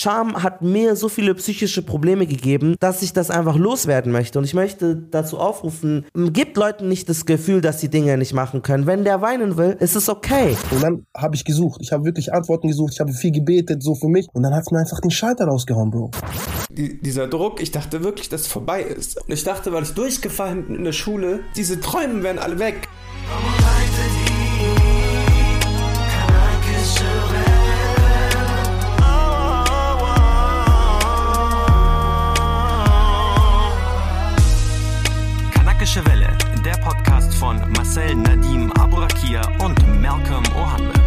Scham hat mir so viele psychische Probleme gegeben, dass ich das einfach loswerden möchte. Und ich möchte dazu aufrufen, gebt Leuten nicht das Gefühl, dass sie Dinge nicht machen können. Wenn der weinen will, ist es okay. Und dann habe ich gesucht. Ich habe wirklich Antworten gesucht. Ich habe viel gebetet, so für mich. Und dann hat es mir einfach den Schalter rausgehauen, Bro. Die, dieser Druck, ich dachte wirklich, dass es vorbei ist. Und ich dachte, weil ich durchgefallen bin in der Schule, diese Träume werden alle weg. Von Marcel Nadim Aburakia und Malcolm Ohanwe.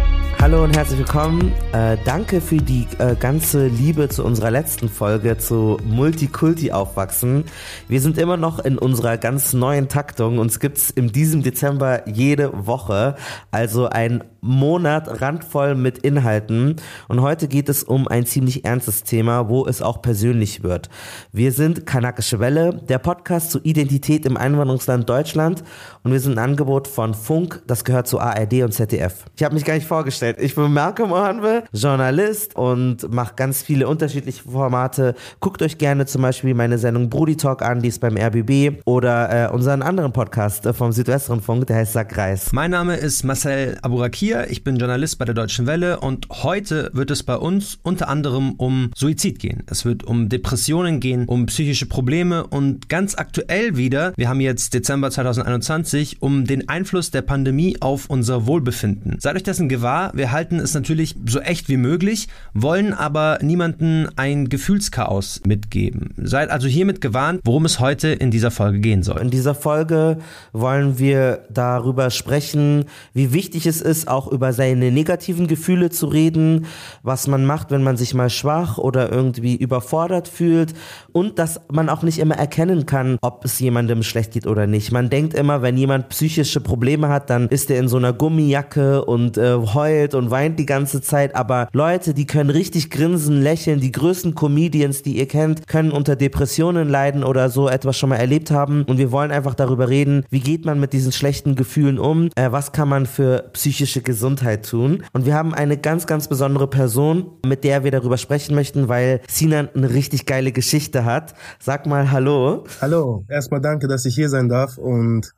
Hallo und herzlich willkommen. Äh, danke für die äh, ganze Liebe zu unserer letzten Folge zu Multikulti aufwachsen. Wir sind immer noch in unserer ganz neuen Taktung. Uns gibt's in diesem Dezember jede Woche. Also ein Monat randvoll mit Inhalten. Und heute geht es um ein ziemlich ernstes Thema, wo es auch persönlich wird. Wir sind Kanakische Welle, der Podcast zur Identität im Einwanderungsland Deutschland. Und wir sind ein Angebot von Funk, das gehört zu ARD und ZDF. Ich habe mich gar nicht vorgestellt. Ich bin Malcolm Ohanwe, Journalist und mache ganz viele unterschiedliche Formate. Guckt euch gerne zum Beispiel meine Sendung Brody Talk an, die ist beim RBB. Oder äh, unseren anderen Podcast äh, vom Südwestrundfunk, der heißt Sack Reis. Mein Name ist Marcel Aburakia. Ich bin Journalist bei der Deutschen Welle und heute wird es bei uns unter anderem um Suizid gehen. Es wird um Depressionen gehen, um psychische Probleme und ganz aktuell wieder, wir haben jetzt Dezember 2021, um den Einfluss der Pandemie auf unser Wohlbefinden. Seid euch dessen gewahr, wir halten es natürlich so echt wie möglich, wollen aber niemanden ein Gefühlschaos mitgeben. Seid also hiermit gewarnt, worum es heute in dieser Folge gehen soll. In dieser Folge wollen wir darüber sprechen, wie wichtig es ist, auch über seine negativen Gefühle zu reden, was man macht, wenn man sich mal schwach oder irgendwie überfordert fühlt und dass man auch nicht immer erkennen kann, ob es jemandem schlecht geht oder nicht. Man denkt immer, wenn jemand psychische Probleme hat, dann ist er in so einer Gummijacke und äh, heult und weint die ganze Zeit, aber Leute, die können richtig grinsen, lächeln, die größten Comedians, die ihr kennt, können unter Depressionen leiden oder so etwas schon mal erlebt haben und wir wollen einfach darüber reden, wie geht man mit diesen schlechten Gefühlen um, äh, was kann man für psychische Gesundheit tun. Und wir haben eine ganz, ganz besondere Person, mit der wir darüber sprechen möchten, weil Sinan eine richtig geile Geschichte hat. Sag mal Hallo. Hallo, erstmal danke, dass ich hier sein darf und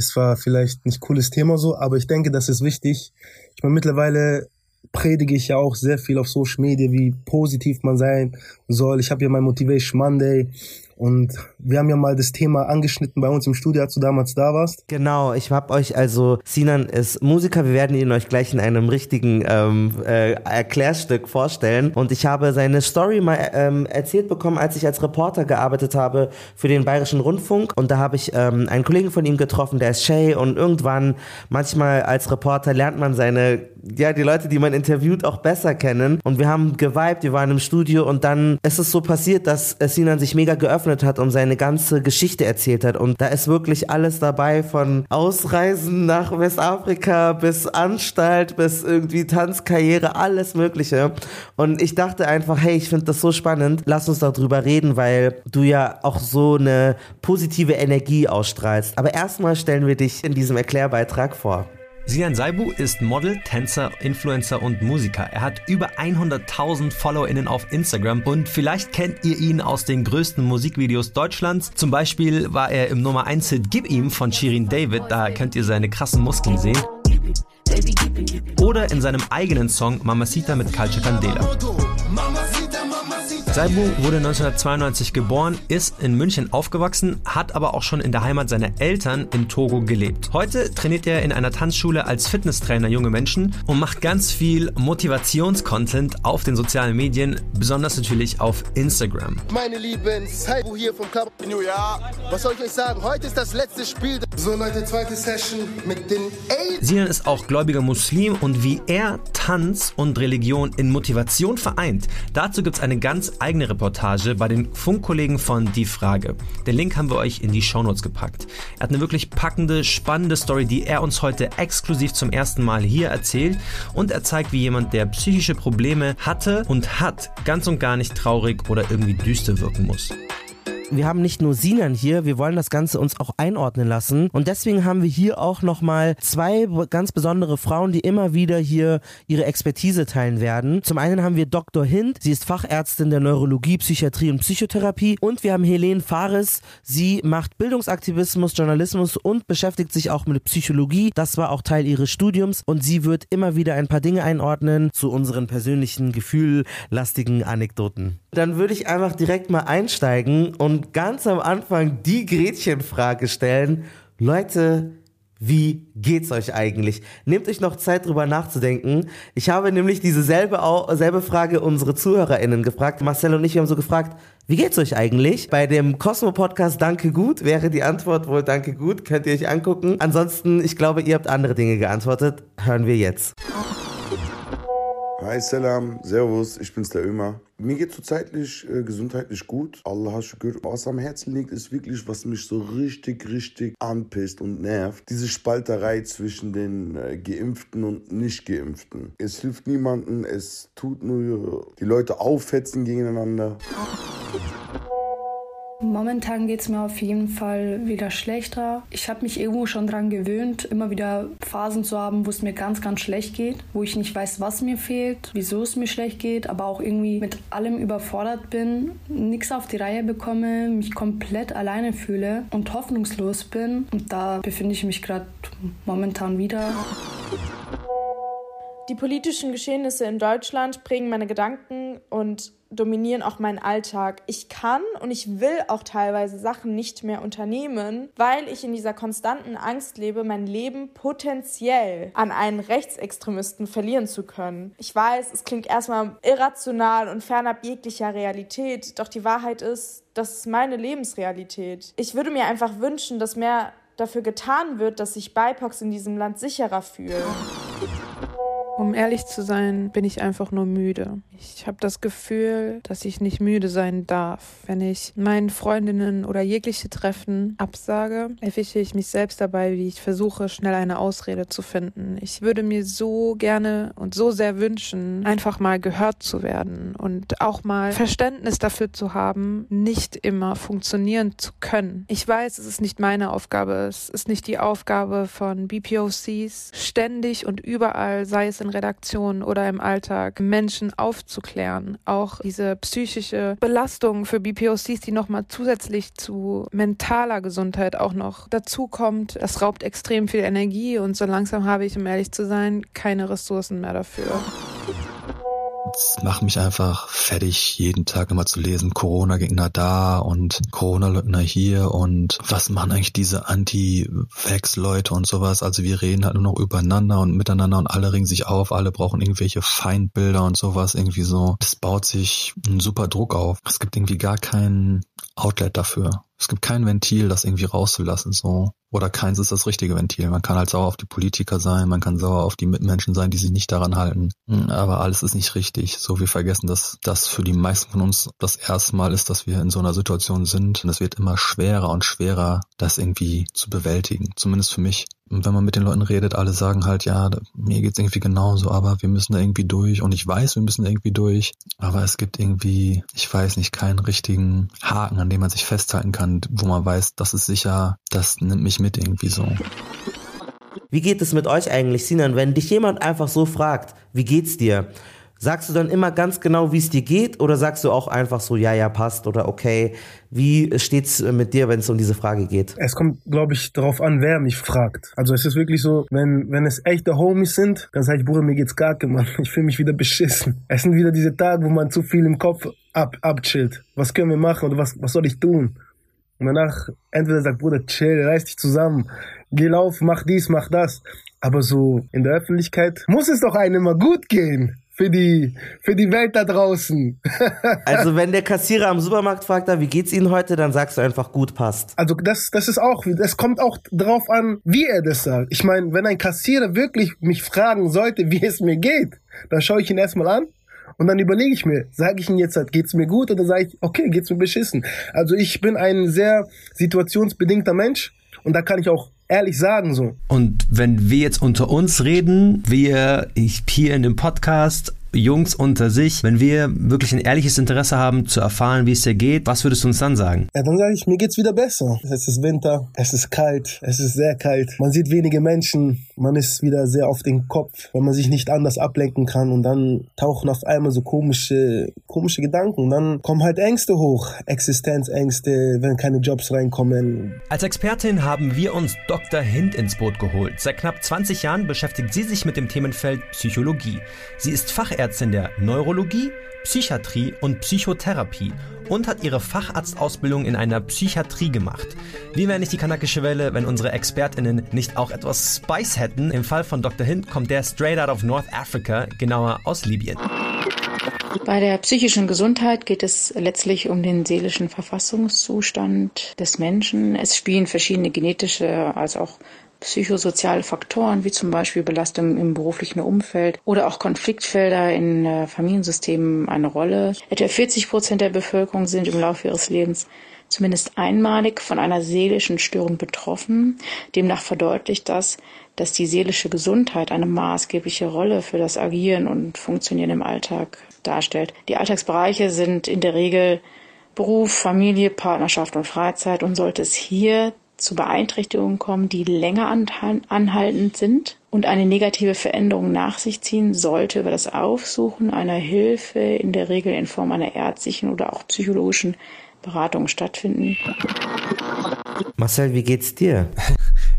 es war vielleicht nicht cooles Thema so, aber ich denke, das ist wichtig. Ich meine, mittlerweile predige ich ja auch sehr viel auf Social Media, wie positiv man sein soll. Ich habe ja mein Motivation Monday und wir haben ja mal das Thema angeschnitten bei uns im Studio, als du damals da warst. Genau, ich habe euch also, Sinan ist Musiker, wir werden ihn euch gleich in einem richtigen ähm, äh, Erklärstück vorstellen. Und ich habe seine Story mal ähm, erzählt bekommen, als ich als Reporter gearbeitet habe für den Bayerischen Rundfunk. Und da habe ich ähm, einen Kollegen von ihm getroffen, der ist Shay. Und irgendwann, manchmal als Reporter, lernt man seine, ja, die Leute, die man interviewt, auch besser kennen. Und wir haben geweibt, wir waren im Studio und dann ist es so passiert, dass Sinan sich mega geöffnet hat und seine ganze Geschichte erzählt hat. Und da ist wirklich alles dabei, von Ausreisen nach Westafrika bis Anstalt, bis irgendwie Tanzkarriere, alles Mögliche. Und ich dachte einfach, hey, ich finde das so spannend, lass uns darüber reden, weil du ja auch so eine positive Energie ausstrahlst. Aber erstmal stellen wir dich in diesem Erklärbeitrag vor. Sinan Saibu ist Model, Tänzer, Influencer und Musiker. Er hat über 100.000 FollowerInnen auf Instagram und vielleicht kennt ihr ihn aus den größten Musikvideos Deutschlands. Zum Beispiel war er im Nummer 1 Hit Gib ihm von Shirin David, da könnt ihr seine krassen Muskeln sehen. Oder in seinem eigenen Song Mamacita mit Culture Candela. Saibu wurde 1992 geboren, ist in München aufgewachsen, hat aber auch schon in der Heimat seiner Eltern in Togo gelebt. Heute trainiert er in einer Tanzschule als Fitnesstrainer junge Menschen und macht ganz viel Motivationscontent auf den sozialen Medien, besonders natürlich auf Instagram. Meine Lieben, Saibu hier vom Club New York. Was soll ich euch sagen? Heute ist das letzte Spiel. So Leute, zweite Session mit den A. Sinan ist auch gläubiger Muslim und wie er Tanz und Religion in Motivation vereint, dazu gibt es eine ganz eigene Reportage bei den Funkkollegen von Die Frage. Den Link haben wir euch in die Shownotes gepackt. Er hat eine wirklich packende, spannende Story, die er uns heute exklusiv zum ersten Mal hier erzählt und er zeigt, wie jemand, der psychische Probleme hatte und hat, ganz und gar nicht traurig oder irgendwie düster wirken muss. Wir haben nicht nur Sinan hier, wir wollen das Ganze uns auch einordnen lassen. Und deswegen haben wir hier auch nochmal zwei ganz besondere Frauen, die immer wieder hier ihre Expertise teilen werden. Zum einen haben wir Dr. Hind, sie ist Fachärztin der Neurologie, Psychiatrie und Psychotherapie. Und wir haben Helene Fares, sie macht Bildungsaktivismus, Journalismus und beschäftigt sich auch mit Psychologie. Das war auch Teil ihres Studiums und sie wird immer wieder ein paar Dinge einordnen zu unseren persönlichen, gefühllastigen Anekdoten. Dann würde ich einfach direkt mal einsteigen und ganz am Anfang die Gretchenfrage stellen. Leute, wie geht's euch eigentlich? Nehmt euch noch Zeit drüber nachzudenken. Ich habe nämlich diese selbe, Frage unsere ZuhörerInnen gefragt. Marcel und ich haben so gefragt, wie geht's euch eigentlich? Bei dem Cosmo Podcast Danke gut wäre die Antwort wohl Danke gut. Könnt ihr euch angucken. Ansonsten, ich glaube, ihr habt andere Dinge geantwortet. Hören wir jetzt. Hi Salam, Servus, ich bin's der Ömer. Mir geht zurzeitig äh, gesundheitlich gut. Allah Shukr. Was am Herzen liegt, ist wirklich, was mich so richtig, richtig anpisst und nervt. Diese Spalterei zwischen den äh, Geimpften und Nicht-Geimpften. Es hilft niemanden, es tut nur die Leute aufhetzen gegeneinander. Momentan geht es mir auf jeden Fall wieder schlechter. Ich habe mich irgendwo schon daran gewöhnt, immer wieder Phasen zu haben, wo es mir ganz, ganz schlecht geht, wo ich nicht weiß, was mir fehlt, wieso es mir schlecht geht, aber auch irgendwie mit allem überfordert bin, nichts auf die Reihe bekomme, mich komplett alleine fühle und hoffnungslos bin. Und da befinde ich mich gerade momentan wieder. Die politischen Geschehnisse in Deutschland prägen meine Gedanken und dominieren auch meinen Alltag. Ich kann und ich will auch teilweise Sachen nicht mehr unternehmen, weil ich in dieser konstanten Angst lebe, mein Leben potenziell an einen Rechtsextremisten verlieren zu können. Ich weiß, es klingt erstmal irrational und fernab jeglicher Realität, doch die Wahrheit ist, das ist meine Lebensrealität. Ich würde mir einfach wünschen, dass mehr dafür getan wird, dass sich BIPOX in diesem Land sicherer fühlen. Um ehrlich zu sein, bin ich einfach nur müde. Ich habe das Gefühl, dass ich nicht müde sein darf. Wenn ich meinen Freundinnen oder jegliche Treffen absage, erwische ich mich selbst dabei, wie ich versuche, schnell eine Ausrede zu finden. Ich würde mir so gerne und so sehr wünschen, einfach mal gehört zu werden und auch mal Verständnis dafür zu haben, nicht immer funktionieren zu können. Ich weiß, es ist nicht meine Aufgabe, es ist nicht die Aufgabe von BPOCs, ständig und überall, sei es in Redaktionen oder im Alltag Menschen aufzuklären. Auch diese psychische Belastung für BPOCs, die nochmal zusätzlich zu mentaler Gesundheit auch noch dazukommt, das raubt extrem viel Energie und so langsam habe ich, um ehrlich zu sein, keine Ressourcen mehr dafür. Es macht mich einfach fertig, jeden Tag immer zu lesen, Corona-Gegner da und Corona-Leugner hier und was machen eigentlich diese Anti-Vax-Leute und sowas. Also wir reden halt nur noch übereinander und miteinander und alle ringen sich auf, alle brauchen irgendwelche Feindbilder und sowas irgendwie so. Es baut sich ein super Druck auf. Es gibt irgendwie gar kein Outlet dafür. Es gibt kein Ventil, das irgendwie rauszulassen, so. Oder keins ist das richtige Ventil. Man kann halt sauer auf die Politiker sein, man kann sauer auf die Mitmenschen sein, die sich nicht daran halten. Hm, aber alles ist nicht richtig. So, wir vergessen, dass das für die meisten von uns das erste Mal ist, dass wir in so einer Situation sind. Und es wird immer schwerer und schwerer, das irgendwie zu bewältigen. Zumindest für mich. Und wenn man mit den Leuten redet, alle sagen halt, ja, mir geht's irgendwie genauso, aber wir müssen da irgendwie durch. Und ich weiß, wir müssen irgendwie durch. Aber es gibt irgendwie, ich weiß nicht, keinen richtigen Haken, an dem man sich festhalten kann, wo man weiß, das ist sicher, das nimmt mich mit irgendwie so. Wie geht es mit euch eigentlich, Sinan, wenn dich jemand einfach so fragt, wie geht's dir? Sagst du dann immer ganz genau, wie es dir geht, oder sagst du auch einfach so, ja, ja, passt oder okay? Wie steht's mit dir, wenn es um diese Frage geht? Es kommt, glaube ich, darauf an, wer mich fragt. Also es ist wirklich so, wenn, wenn es echte Homies sind, dann sage ich, Bruder, mir geht's gar Mann. Ich fühle mich wieder beschissen. Es sind wieder diese Tage, wo man zu viel im Kopf ab, abchillt. Was können wir machen oder was, was soll ich tun? Und danach entweder sagt, Bruder, chill, reiß dich zusammen, geh lauf, mach dies, mach das. Aber so in der Öffentlichkeit muss es doch einem immer gut gehen für die, für die Welt da draußen. also wenn der Kassierer am Supermarkt fragt, wie geht's Ihnen heute, dann sagst du einfach gut passt. Also das, das ist auch, es kommt auch drauf an, wie er das sagt. Ich meine, wenn ein Kassierer wirklich mich fragen sollte, wie es mir geht, dann schaue ich ihn erstmal an und dann überlege ich mir, sage ich ihm jetzt, halt, geht's mir gut oder sage ich, okay, geht's mir beschissen. Also ich bin ein sehr situationsbedingter Mensch und da kann ich auch ehrlich sagen so. Und wenn wir jetzt unter uns reden, wir hier in dem Podcast Jungs unter sich, wenn wir wirklich ein ehrliches Interesse haben zu erfahren, wie es dir geht, was würdest du uns dann sagen? Ja, dann sage ich, mir geht's wieder besser. Es ist Winter, es ist kalt, es ist sehr kalt. Man sieht wenige Menschen, man ist wieder sehr auf den Kopf, weil man sich nicht anders ablenken kann und dann tauchen auf einmal so komische, komische Gedanken. Dann kommen halt Ängste hoch, Existenzängste, wenn keine Jobs reinkommen. Als Expertin haben wir uns Dr. Hind ins Boot geholt. Seit knapp 20 Jahren beschäftigt sie sich mit dem Themenfeld Psychologie. Sie ist Fachärztin der Neurologie, Psychiatrie und Psychotherapie und hat ihre Facharztausbildung in einer Psychiatrie gemacht. Wie wäre nicht die kanakische Welle, wenn unsere ExpertInnen nicht auch etwas Spice hätten? Im Fall von Dr. Hind kommt der straight out of North Africa, genauer aus Libyen. Bei der psychischen Gesundheit geht es letztlich um den seelischen Verfassungszustand des Menschen. Es spielen verschiedene genetische als auch psychosoziale Faktoren wie zum Beispiel Belastung im beruflichen Umfeld oder auch Konfliktfelder in äh, Familiensystemen eine Rolle. Etwa 40 Prozent der Bevölkerung sind im Laufe ihres Lebens zumindest einmalig von einer seelischen Störung betroffen. Demnach verdeutlicht das, dass die seelische Gesundheit eine maßgebliche Rolle für das Agieren und Funktionieren im Alltag darstellt. Die Alltagsbereiche sind in der Regel Beruf, Familie, Partnerschaft und Freizeit und sollte es hier zu Beeinträchtigungen kommen, die länger anhaltend sind und eine negative Veränderung nach sich ziehen, sollte über das Aufsuchen einer Hilfe in der Regel in Form einer ärztlichen oder auch psychologischen Beratung stattfinden. Marcel, wie geht's dir?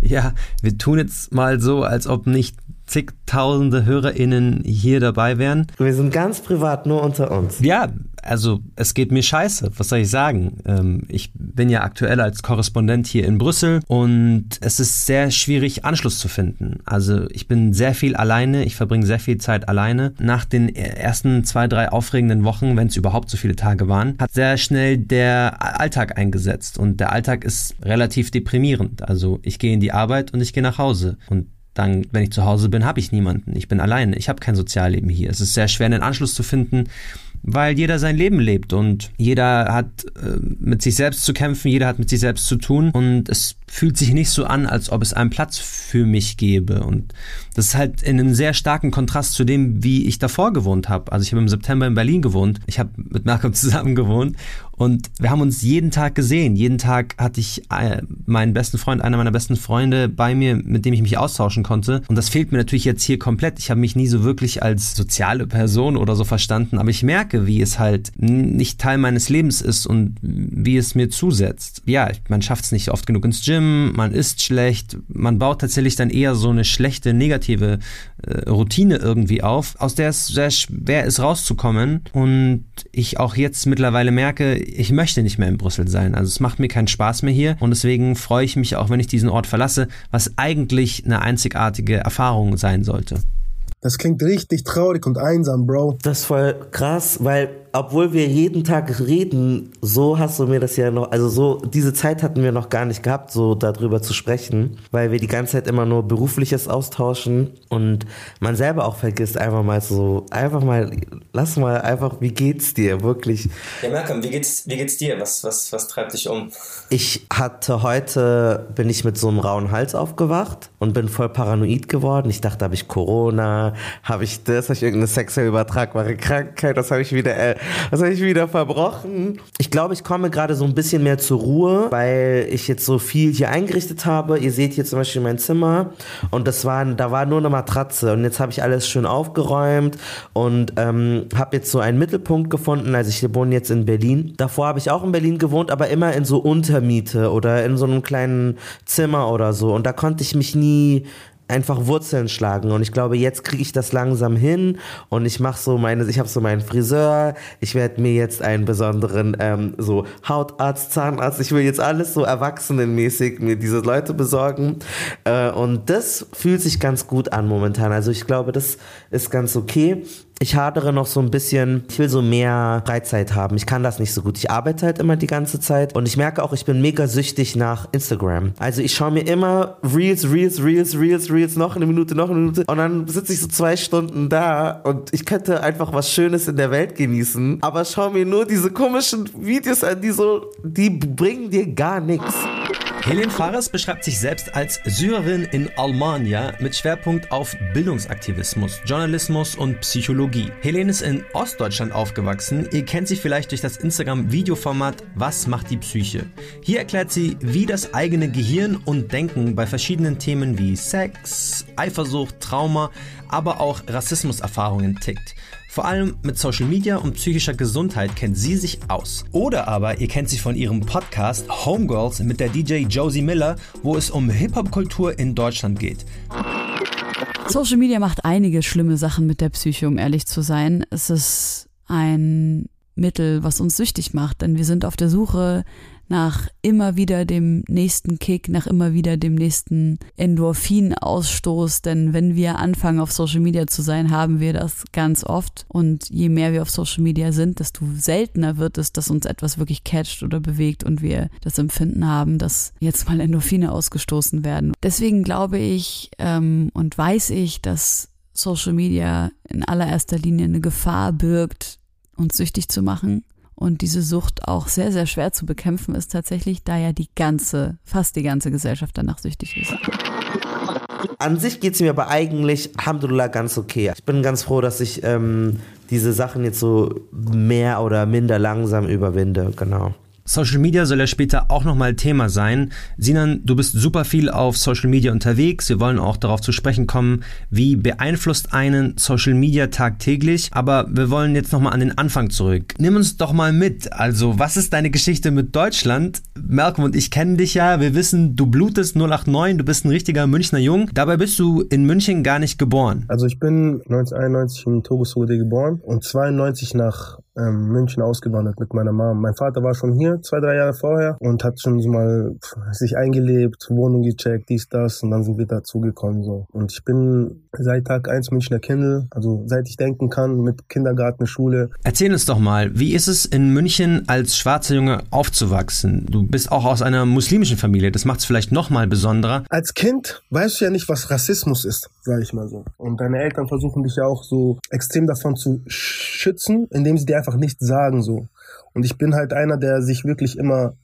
Ja, wir tun jetzt mal so, als ob nicht zigtausende HörerInnen hier dabei wären. Wir sind ganz privat nur unter uns. Ja, also es geht mir scheiße, was soll ich sagen? Ähm, ich bin ja aktuell als Korrespondent hier in Brüssel und es ist sehr schwierig, Anschluss zu finden. Also ich bin sehr viel alleine, ich verbringe sehr viel Zeit alleine. Nach den ersten zwei, drei aufregenden Wochen, wenn es überhaupt so viele Tage waren, hat sehr schnell der Alltag eingesetzt und der Alltag ist relativ deprimierend. Also ich gehe in die Arbeit und ich gehe nach Hause und dann, wenn ich zu Hause bin, habe ich niemanden. Ich bin alleine. Ich habe kein Sozialleben hier. Es ist sehr schwer, einen Anschluss zu finden, weil jeder sein Leben lebt und jeder hat äh, mit sich selbst zu kämpfen, jeder hat mit sich selbst zu tun und es fühlt sich nicht so an, als ob es einen Platz für mich gäbe. Und das ist halt in einem sehr starken Kontrast zu dem, wie ich davor gewohnt habe. Also ich habe im September in Berlin gewohnt. Ich habe mit Malcolm zusammen gewohnt und wir haben uns jeden Tag gesehen. Jeden Tag hatte ich äh, meinen besten Freund, einer meiner besten Freunde bei mir, mit dem ich mich austauschen konnte. Und das fehlt mir natürlich jetzt hier komplett. Ich habe mich nie so wirklich als soziale Person oder so verstanden, aber ich merke, wie es halt nicht Teil meines Lebens ist und wie es mir zusetzt. Ja, man schafft es nicht oft genug ins Gym Gym, man isst schlecht, man baut tatsächlich dann eher so eine schlechte, negative äh, Routine irgendwie auf, aus der es sehr schwer ist rauszukommen. Und ich auch jetzt mittlerweile merke, ich möchte nicht mehr in Brüssel sein. Also es macht mir keinen Spaß mehr hier und deswegen freue ich mich auch, wenn ich diesen Ort verlasse, was eigentlich eine einzigartige Erfahrung sein sollte. Das klingt richtig traurig und einsam, Bro. Das ist voll krass, weil obwohl wir jeden Tag reden, so hast du mir das ja noch, also so, diese Zeit hatten wir noch gar nicht gehabt, so darüber zu sprechen, weil wir die ganze Zeit immer nur berufliches austauschen und man selber auch vergisst einfach mal so, einfach mal, lass mal einfach, wie geht's dir, wirklich. Ja, Malcolm, wie geht's, wie geht's dir? Was, was, was treibt dich um? Ich hatte heute, bin ich mit so einem rauen Hals aufgewacht und bin voll paranoid geworden. Ich dachte, habe ich Corona, habe ich das, habe ich irgendeine sexuell übertragbare Krankheit, das habe ich wieder, äh, das habe ich wieder verbrochen. Ich glaube, ich komme gerade so ein bisschen mehr zur Ruhe, weil ich jetzt so viel hier eingerichtet habe. Ihr seht hier zum Beispiel mein Zimmer und das war, da war nur eine Matratze und jetzt habe ich alles schön aufgeräumt und ähm, habe jetzt so einen Mittelpunkt gefunden. Also ich wohne jetzt in Berlin. Davor habe ich auch in Berlin gewohnt, aber immer in so Untermiete oder in so einem kleinen Zimmer oder so. Und da konnte ich mich nie einfach Wurzeln schlagen. Und ich glaube, jetzt kriege ich das langsam hin. Und ich mache so meine, ich habe so meinen Friseur, ich werde mir jetzt einen besonderen ähm, so Hautarzt, Zahnarzt, ich will jetzt alles so erwachsenenmäßig mir diese Leute besorgen. Äh, und das fühlt sich ganz gut an momentan. Also ich glaube, das ist ganz okay ich hadere noch so ein bisschen, ich will so mehr Freizeit haben. Ich kann das nicht so gut. Ich arbeite halt immer die ganze Zeit und ich merke auch, ich bin mega süchtig nach Instagram. Also ich schaue mir immer Reels, Reels, Reels, Reels, Reels, noch eine Minute, noch eine Minute und dann sitze ich so zwei Stunden da und ich könnte einfach was Schönes in der Welt genießen, aber schau mir nur diese komischen Videos an, die so, die bringen dir gar nichts. Helene Fares beschreibt sich selbst als Syrerin in Almania mit Schwerpunkt auf Bildungsaktivismus, Journalismus und Psychologie. Helene ist in Ostdeutschland aufgewachsen. Ihr kennt sie vielleicht durch das Instagram-Videoformat Was macht die Psyche? Hier erklärt sie, wie das eigene Gehirn und Denken bei verschiedenen Themen wie Sex, Eifersucht, Trauma, aber auch Rassismuserfahrungen tickt. Vor allem mit Social Media und psychischer Gesundheit kennt sie sich aus. Oder aber ihr kennt sie von ihrem Podcast Homegirls mit der DJ Josie Miller, wo es um Hip-Hop-Kultur in Deutschland geht. Social Media macht einige schlimme Sachen mit der Psyche, um ehrlich zu sein. Es ist ein Mittel, was uns süchtig macht, denn wir sind auf der Suche nach immer wieder dem nächsten Kick, nach immer wieder dem nächsten Endorphinausstoß. Denn wenn wir anfangen, auf Social Media zu sein, haben wir das ganz oft. Und je mehr wir auf Social Media sind, desto seltener wird es, dass uns etwas wirklich catcht oder bewegt und wir das Empfinden haben, dass jetzt mal Endorphine ausgestoßen werden. Deswegen glaube ich ähm, und weiß ich, dass Social Media in allererster Linie eine Gefahr birgt, uns süchtig zu machen und diese Sucht auch sehr, sehr schwer zu bekämpfen ist tatsächlich, da ja die ganze, fast die ganze Gesellschaft danach süchtig ist. An sich geht es mir aber eigentlich, Alhamdulillah, ganz okay. Ich bin ganz froh, dass ich ähm, diese Sachen jetzt so mehr oder minder langsam überwinde, genau. Social Media soll ja später auch nochmal Thema sein. Sinan, du bist super viel auf Social Media unterwegs. Wir wollen auch darauf zu sprechen kommen, wie beeinflusst einen Social Media tagtäglich. Aber wir wollen jetzt nochmal an den Anfang zurück. Nimm uns doch mal mit. Also, was ist deine Geschichte mit Deutschland? Malcolm und ich kennen dich ja. Wir wissen, du blutest 089, du bist ein richtiger Münchner Jung. Dabei bist du in München gar nicht geboren. Also, ich bin 1991 in Togosode geboren und 92 nach ähm, München ausgewandert mit meiner Mom. Mein Vater war schon hier, zwei, drei Jahre vorher und hat schon so mal sich eingelebt, Wohnung gecheckt, dies, das und dann sind wir dazugekommen so. Und ich bin seit Tag eins Münchner Kindle, also seit ich denken kann, mit Kindergarten, Schule. Erzähl uns doch mal, wie ist es in München als schwarzer Junge aufzuwachsen? Du bist auch aus einer muslimischen Familie, das macht es vielleicht noch mal besonderer. Als Kind weißt du ja nicht, was Rassismus ist, sage ich mal so. Und deine Eltern versuchen dich ja auch so extrem davon zu schützen, indem sie dir einfach nichts sagen so. Und ich bin halt einer, der sich wirklich immer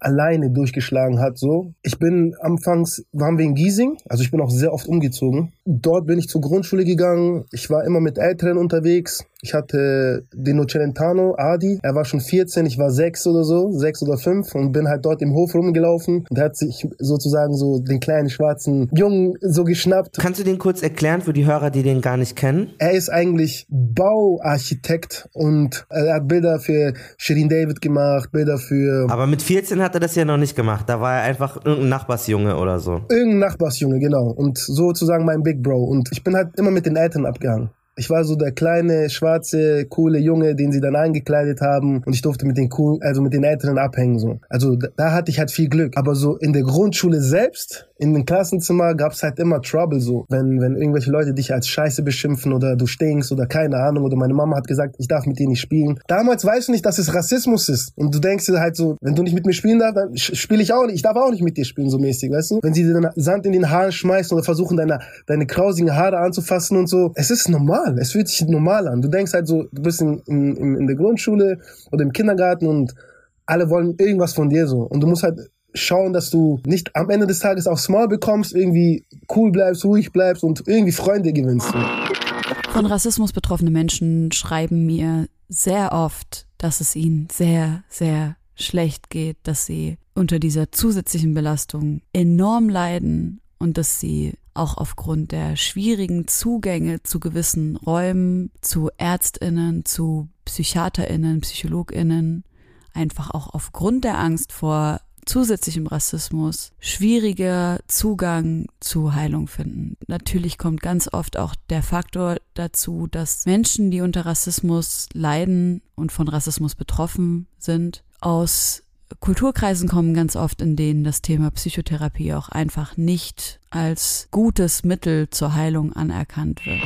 alleine durchgeschlagen hat so. Ich bin anfangs waren wir in Giesing, also ich bin auch sehr oft umgezogen. Dort bin ich zur Grundschule gegangen. Ich war immer mit Älteren unterwegs. Ich hatte Dino Celentano, Adi. Er war schon 14, ich war sechs oder so, sechs oder fünf und bin halt dort im Hof rumgelaufen. Und er hat sich sozusagen so den kleinen schwarzen Jungen so geschnappt. Kannst du den kurz erklären für die Hörer, die den gar nicht kennen? Er ist eigentlich Bauarchitekt und er hat Bilder für Shirin David gemacht, Bilder für... Aber mit 14 hat er das ja noch nicht gemacht. Da war er einfach irgendein Nachbarsjunge oder so. Irgendein Nachbarsjunge, genau. Und sozusagen mein Big Bro. Und ich bin halt immer mit den Eltern abgehangen. Ich war so der kleine, schwarze, coole Junge, den sie dann eingekleidet haben und ich durfte mit den coolen, also mit den Älteren abhängen so. Also da, da hatte ich halt viel Glück. Aber so in der Grundschule selbst, in dem Klassenzimmer gab's halt immer Trouble so. Wenn, wenn irgendwelche Leute dich als Scheiße beschimpfen oder du stinkst oder keine Ahnung oder meine Mama hat gesagt, ich darf mit dir nicht spielen. Damals weißt du nicht, dass es Rassismus ist. Und du denkst dir halt so, wenn du nicht mit mir spielen darfst, dann spiele ich auch nicht. Ich darf auch nicht mit dir spielen, so mäßig, weißt du? Wenn sie dir dann Sand in den Haaren schmeißen oder versuchen, deine, deine krausigen Haare anzufassen und so. Es ist normal. Es fühlt sich normal an. Du denkst halt so, du bist in, in, in der Grundschule oder im Kindergarten und alle wollen irgendwas von dir so. Und du musst halt schauen, dass du nicht am Ende des Tages auch Small bekommst, irgendwie cool bleibst, ruhig bleibst und irgendwie Freunde gewinnst. Von Rassismus betroffene Menschen schreiben mir sehr oft, dass es ihnen sehr, sehr schlecht geht, dass sie unter dieser zusätzlichen Belastung enorm leiden und dass sie auch aufgrund der schwierigen Zugänge zu gewissen Räumen, zu Ärztinnen, zu Psychiaterinnen, Psychologinnen, einfach auch aufgrund der Angst vor zusätzlichem Rassismus schwieriger Zugang zu Heilung finden. Natürlich kommt ganz oft auch der Faktor dazu, dass Menschen, die unter Rassismus leiden und von Rassismus betroffen sind, aus Kulturkreisen kommen ganz oft, in denen das Thema Psychotherapie auch einfach nicht als gutes Mittel zur Heilung anerkannt wird.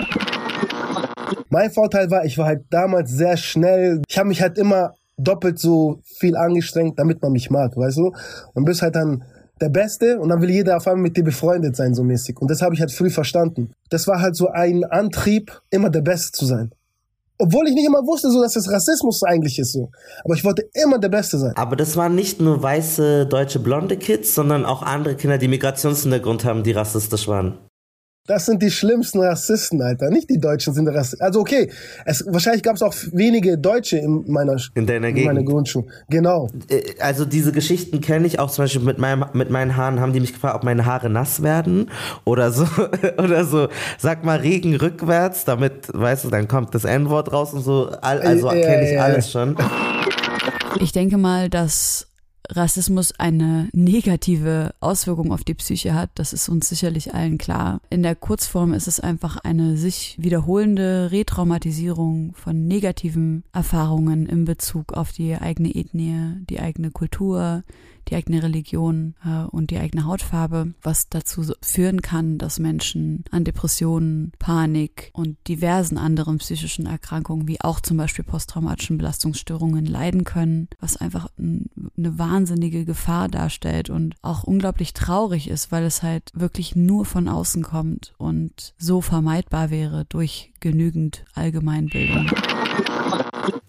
Mein Vorteil war, ich war halt damals sehr schnell. Ich habe mich halt immer doppelt so viel angestrengt, damit man mich mag, weißt du? Und bist halt dann der Beste und dann will jeder auf einmal mit dir befreundet sein, so mäßig. Und das habe ich halt früh verstanden. Das war halt so ein Antrieb, immer der Beste zu sein. Obwohl ich nicht immer wusste, so, dass es Rassismus eigentlich ist. So. Aber ich wollte immer der Beste sein. Aber das waren nicht nur weiße, deutsche, blonde Kids, sondern auch andere Kinder, die Migrationshintergrund haben, die rassistisch waren. Das sind die schlimmsten Rassisten, Alter. Nicht die Deutschen sind Rassisten. Also okay, es, wahrscheinlich gab es auch wenige Deutsche in meiner, in deiner in meiner Grundschule. Genau. Äh, also diese Geschichten kenne ich auch zum Beispiel mit, meinem, mit meinen Haaren haben die mich gefragt, ob meine Haare nass werden oder so. oder so, sag mal Regen rückwärts, damit, weißt du, dann kommt das N-Wort raus und so. Also kenne ich alles schon. Ich denke mal, dass Rassismus eine negative Auswirkung auf die Psyche hat, das ist uns sicherlich allen klar. In der Kurzform ist es einfach eine sich wiederholende Retraumatisierung von negativen Erfahrungen in Bezug auf die eigene Ethnie, die eigene Kultur, die eigene Religion äh, und die eigene Hautfarbe, was dazu führen kann, dass Menschen an Depressionen, Panik und diversen anderen psychischen Erkrankungen, wie auch zum Beispiel posttraumatischen Belastungsstörungen, leiden können, was einfach eine wahnsinnige Gefahr darstellt und auch unglaublich traurig ist, weil es halt wirklich nur von außen kommt und so vermeidbar wäre durch genügend Allgemeinbildung.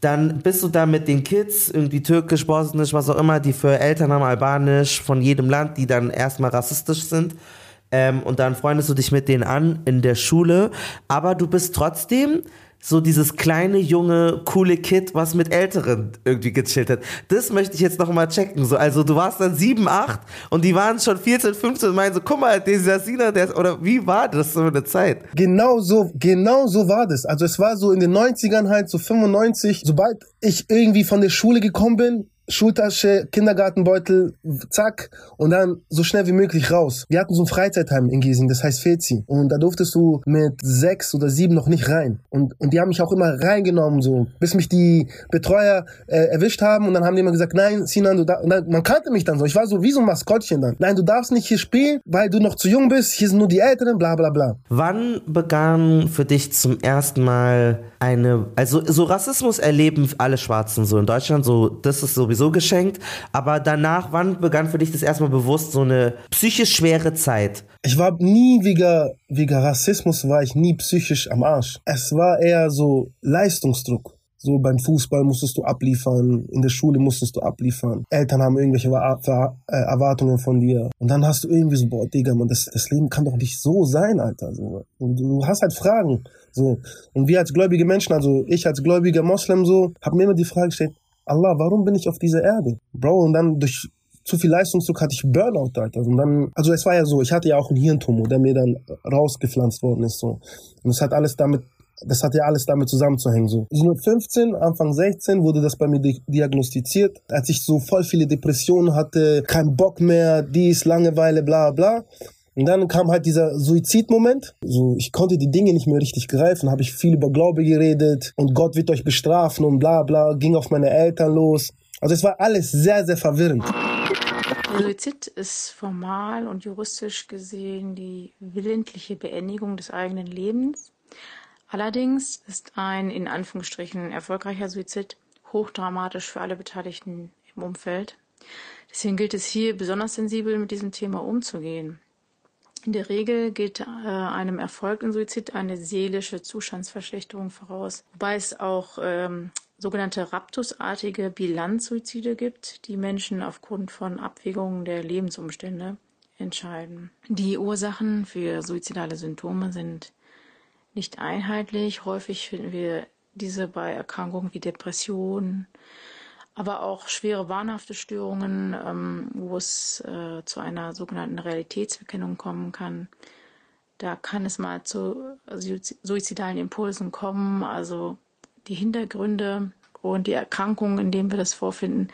Dann bist du da mit den Kids, irgendwie türkisch, bosnisch, was auch immer, die für Eltern haben, albanisch, von jedem Land, die dann erstmal rassistisch sind. Ähm, und dann freundest du dich mit denen an in der Schule. Aber du bist trotzdem so dieses kleine, junge, coole Kid, was mit Älteren irgendwie gechillt hat. Das möchte ich jetzt noch mal checken. So, also du warst dann sieben, acht und die waren schon 14, 15 und meinen so, guck mal, dieser Sina, der ist, oder wie war das so eine Zeit? Genau so, genau so war das. Also es war so in den 90ern halt, so 95, sobald ich irgendwie von der Schule gekommen bin, Schultasche, Kindergartenbeutel, zack, und dann so schnell wie möglich raus. Wir hatten so ein Freizeitheim in Giesing, das heißt Fezi. Und da durftest du mit sechs oder sieben noch nicht rein. Und, und die haben mich auch immer reingenommen, so, bis mich die Betreuer äh, erwischt haben. Und dann haben die immer gesagt, nein, Sinan, du da und dann, man kannte mich dann so. Ich war so wie so ein Maskottchen dann. Nein, du darfst nicht hier spielen, weil du noch zu jung bist. Hier sind nur die Älteren, bla bla bla. Wann begann für dich zum ersten Mal eine, also so Rassismus erleben alle Schwarzen so in Deutschland, so, das ist sowieso sowieso geschenkt. Aber danach, wann begann für dich das erstmal bewusst so eine psychisch schwere Zeit? Ich war nie wegen, wegen Rassismus, war ich nie psychisch am Arsch. Es war eher so Leistungsdruck. So beim Fußball musstest du abliefern, in der Schule musstest du abliefern. Eltern haben irgendwelche äh, Erwartungen von dir. Und dann hast du irgendwie so, boah, Digga, man, das, das Leben kann doch nicht so sein, Alter. So. Und du hast halt Fragen. So. Und wir als gläubige Menschen, also ich als gläubiger Moslem so, habe mir immer die Frage gestellt, Allah, warum bin ich auf dieser Erde? Bro, und dann durch zu viel Leistungsdruck hatte ich Burnout, Alter. Und dann, also es war ja so, ich hatte ja auch einen Hirntumor, der mir dann rausgepflanzt worden ist, so. Und es hat alles damit, das hat ja alles damit zusammenzuhängen, so. Ich bin 15, Anfang 16 wurde das bei mir diagnostiziert, als ich so voll viele Depressionen hatte, kein Bock mehr, dies, Langeweile, bla, bla. Und dann kam halt dieser Suizidmoment. So, ich konnte die Dinge nicht mehr richtig greifen, habe ich viel über Glaube geredet und Gott wird euch bestrafen und bla bla, ging auf meine Eltern los. Also es war alles sehr, sehr verwirrend. Suizid ist formal und juristisch gesehen die willentliche Beendigung des eigenen Lebens. Allerdings ist ein in Anführungsstrichen erfolgreicher Suizid hochdramatisch für alle Beteiligten im Umfeld. Deswegen gilt es hier besonders sensibel mit diesem Thema umzugehen. In der Regel geht äh, einem erfolgten Suizid eine seelische Zustandsverschlechterung voraus, wobei es auch ähm, sogenannte raptusartige Bilanzsuizide gibt, die Menschen aufgrund von Abwägungen der Lebensumstände entscheiden. Die Ursachen für suizidale Symptome sind nicht einheitlich. Häufig finden wir diese bei Erkrankungen wie Depressionen, aber auch schwere wahnhafte Störungen, ähm, wo es äh, zu einer sogenannten Realitätsverkennung kommen kann. Da kann es mal zu suizidalen Impulsen kommen, also die Hintergründe und die Erkrankungen, in denen wir das vorfinden,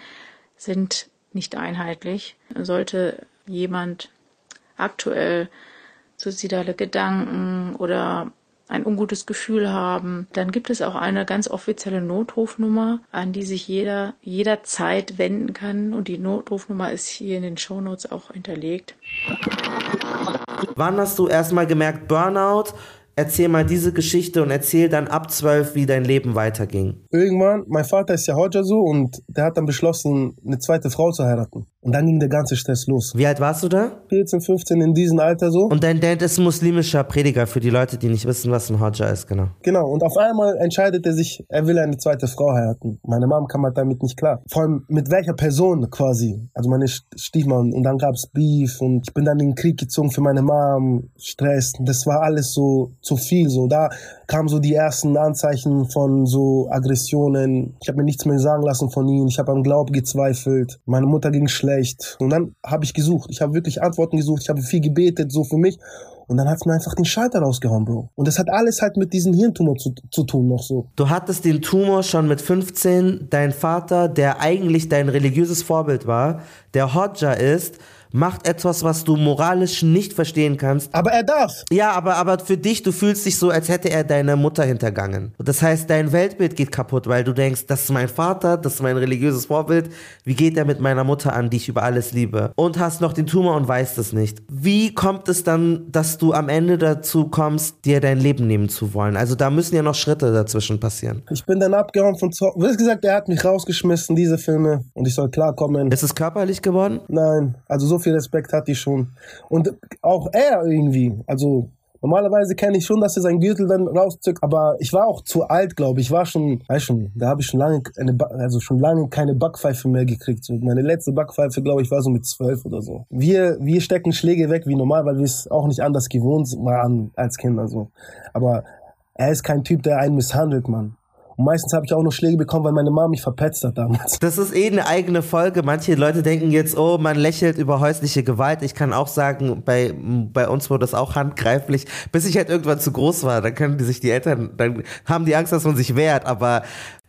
sind nicht einheitlich. Sollte jemand aktuell suizidale Gedanken oder ein ungutes Gefühl haben, dann gibt es auch eine ganz offizielle Notrufnummer, an die sich jeder jederzeit wenden kann. Und die Notrufnummer ist hier in den Shownotes auch hinterlegt. Wann hast du erstmal gemerkt, Burnout erzähl mal diese Geschichte und erzähl dann ab zwölf, wie dein Leben weiterging. Irgendwann, mein Vater ist ja Hodja so und der hat dann beschlossen, eine zweite Frau zu heiraten. Und dann ging der ganze Stress los. Wie alt warst du da? 14, 15 in diesem Alter so. Und dein Dad ist muslimischer Prediger für die Leute, die nicht wissen, was ein Hodja ist, genau. Genau, und auf einmal entscheidet er sich, er will eine zweite Frau heiraten. Meine Mom kam halt damit nicht klar. Vor allem mit welcher Person quasi. Also meine Stiefmann. Und dann gab's Beef und ich bin dann in den Krieg gezogen für meine Mom. Stress. Das war alles so zu viel. So da kamen so die ersten Anzeichen von so Aggressionen. Ich habe mir nichts mehr sagen lassen von ihnen. Ich habe am Glauben gezweifelt. Meine Mutter ging schlecht. Und dann habe ich gesucht. Ich habe wirklich Antworten gesucht. Ich habe viel gebetet, so für mich. Und dann hat's mir einfach den Schalter rausgehauen, Bro. Und das hat alles halt mit diesem Hirntumor zu, zu tun noch so. Du hattest den Tumor schon mit 15. Dein Vater, der eigentlich dein religiöses Vorbild war, der Hodja ist, macht etwas, was du moralisch nicht verstehen kannst. Aber er darf. Ja, aber, aber für dich, du fühlst dich so, als hätte er deine Mutter hintergangen. Das heißt, dein Weltbild geht kaputt, weil du denkst, das ist mein Vater, das ist mein religiöses Vorbild. Wie geht er mit meiner Mutter an, die ich über alles liebe? Und hast noch den Tumor und weißt es nicht. Wie kommt es dann, dass du am Ende dazu kommst, dir dein Leben nehmen zu wollen? Also da müssen ja noch Schritte dazwischen passieren. Ich bin dann abgehauen von zu Wie gesagt, er hat mich rausgeschmissen, diese Filme. Und ich soll klarkommen. Ist es körperlich geworden? Nein. Also so viel Respekt hatte ich schon. Und auch er irgendwie. Also normalerweise kenne ich schon, dass er seinen Gürtel dann rauszückt, aber ich war auch zu alt, glaube ich. Ich war schon, weiß schon, da habe ich schon lange eine, also schon lange keine Backpfeife mehr gekriegt. So, meine letzte Backpfeife, glaube ich, war so mit zwölf oder so. Wir, wir stecken Schläge weg wie normal, weil wir es auch nicht anders gewohnt waren als Kinder so. Aber er ist kein Typ, der einen misshandelt, Mann. Und meistens habe ich auch noch Schläge bekommen, weil meine Mama mich verpetzt hat damals. Das ist eh eine eigene Folge. Manche Leute denken jetzt, oh, man lächelt über häusliche Gewalt. Ich kann auch sagen, bei, bei uns wurde das auch handgreiflich, bis ich halt irgendwann zu groß war. Dann können die sich die Eltern, dann haben die Angst, dass man sich wehrt. Aber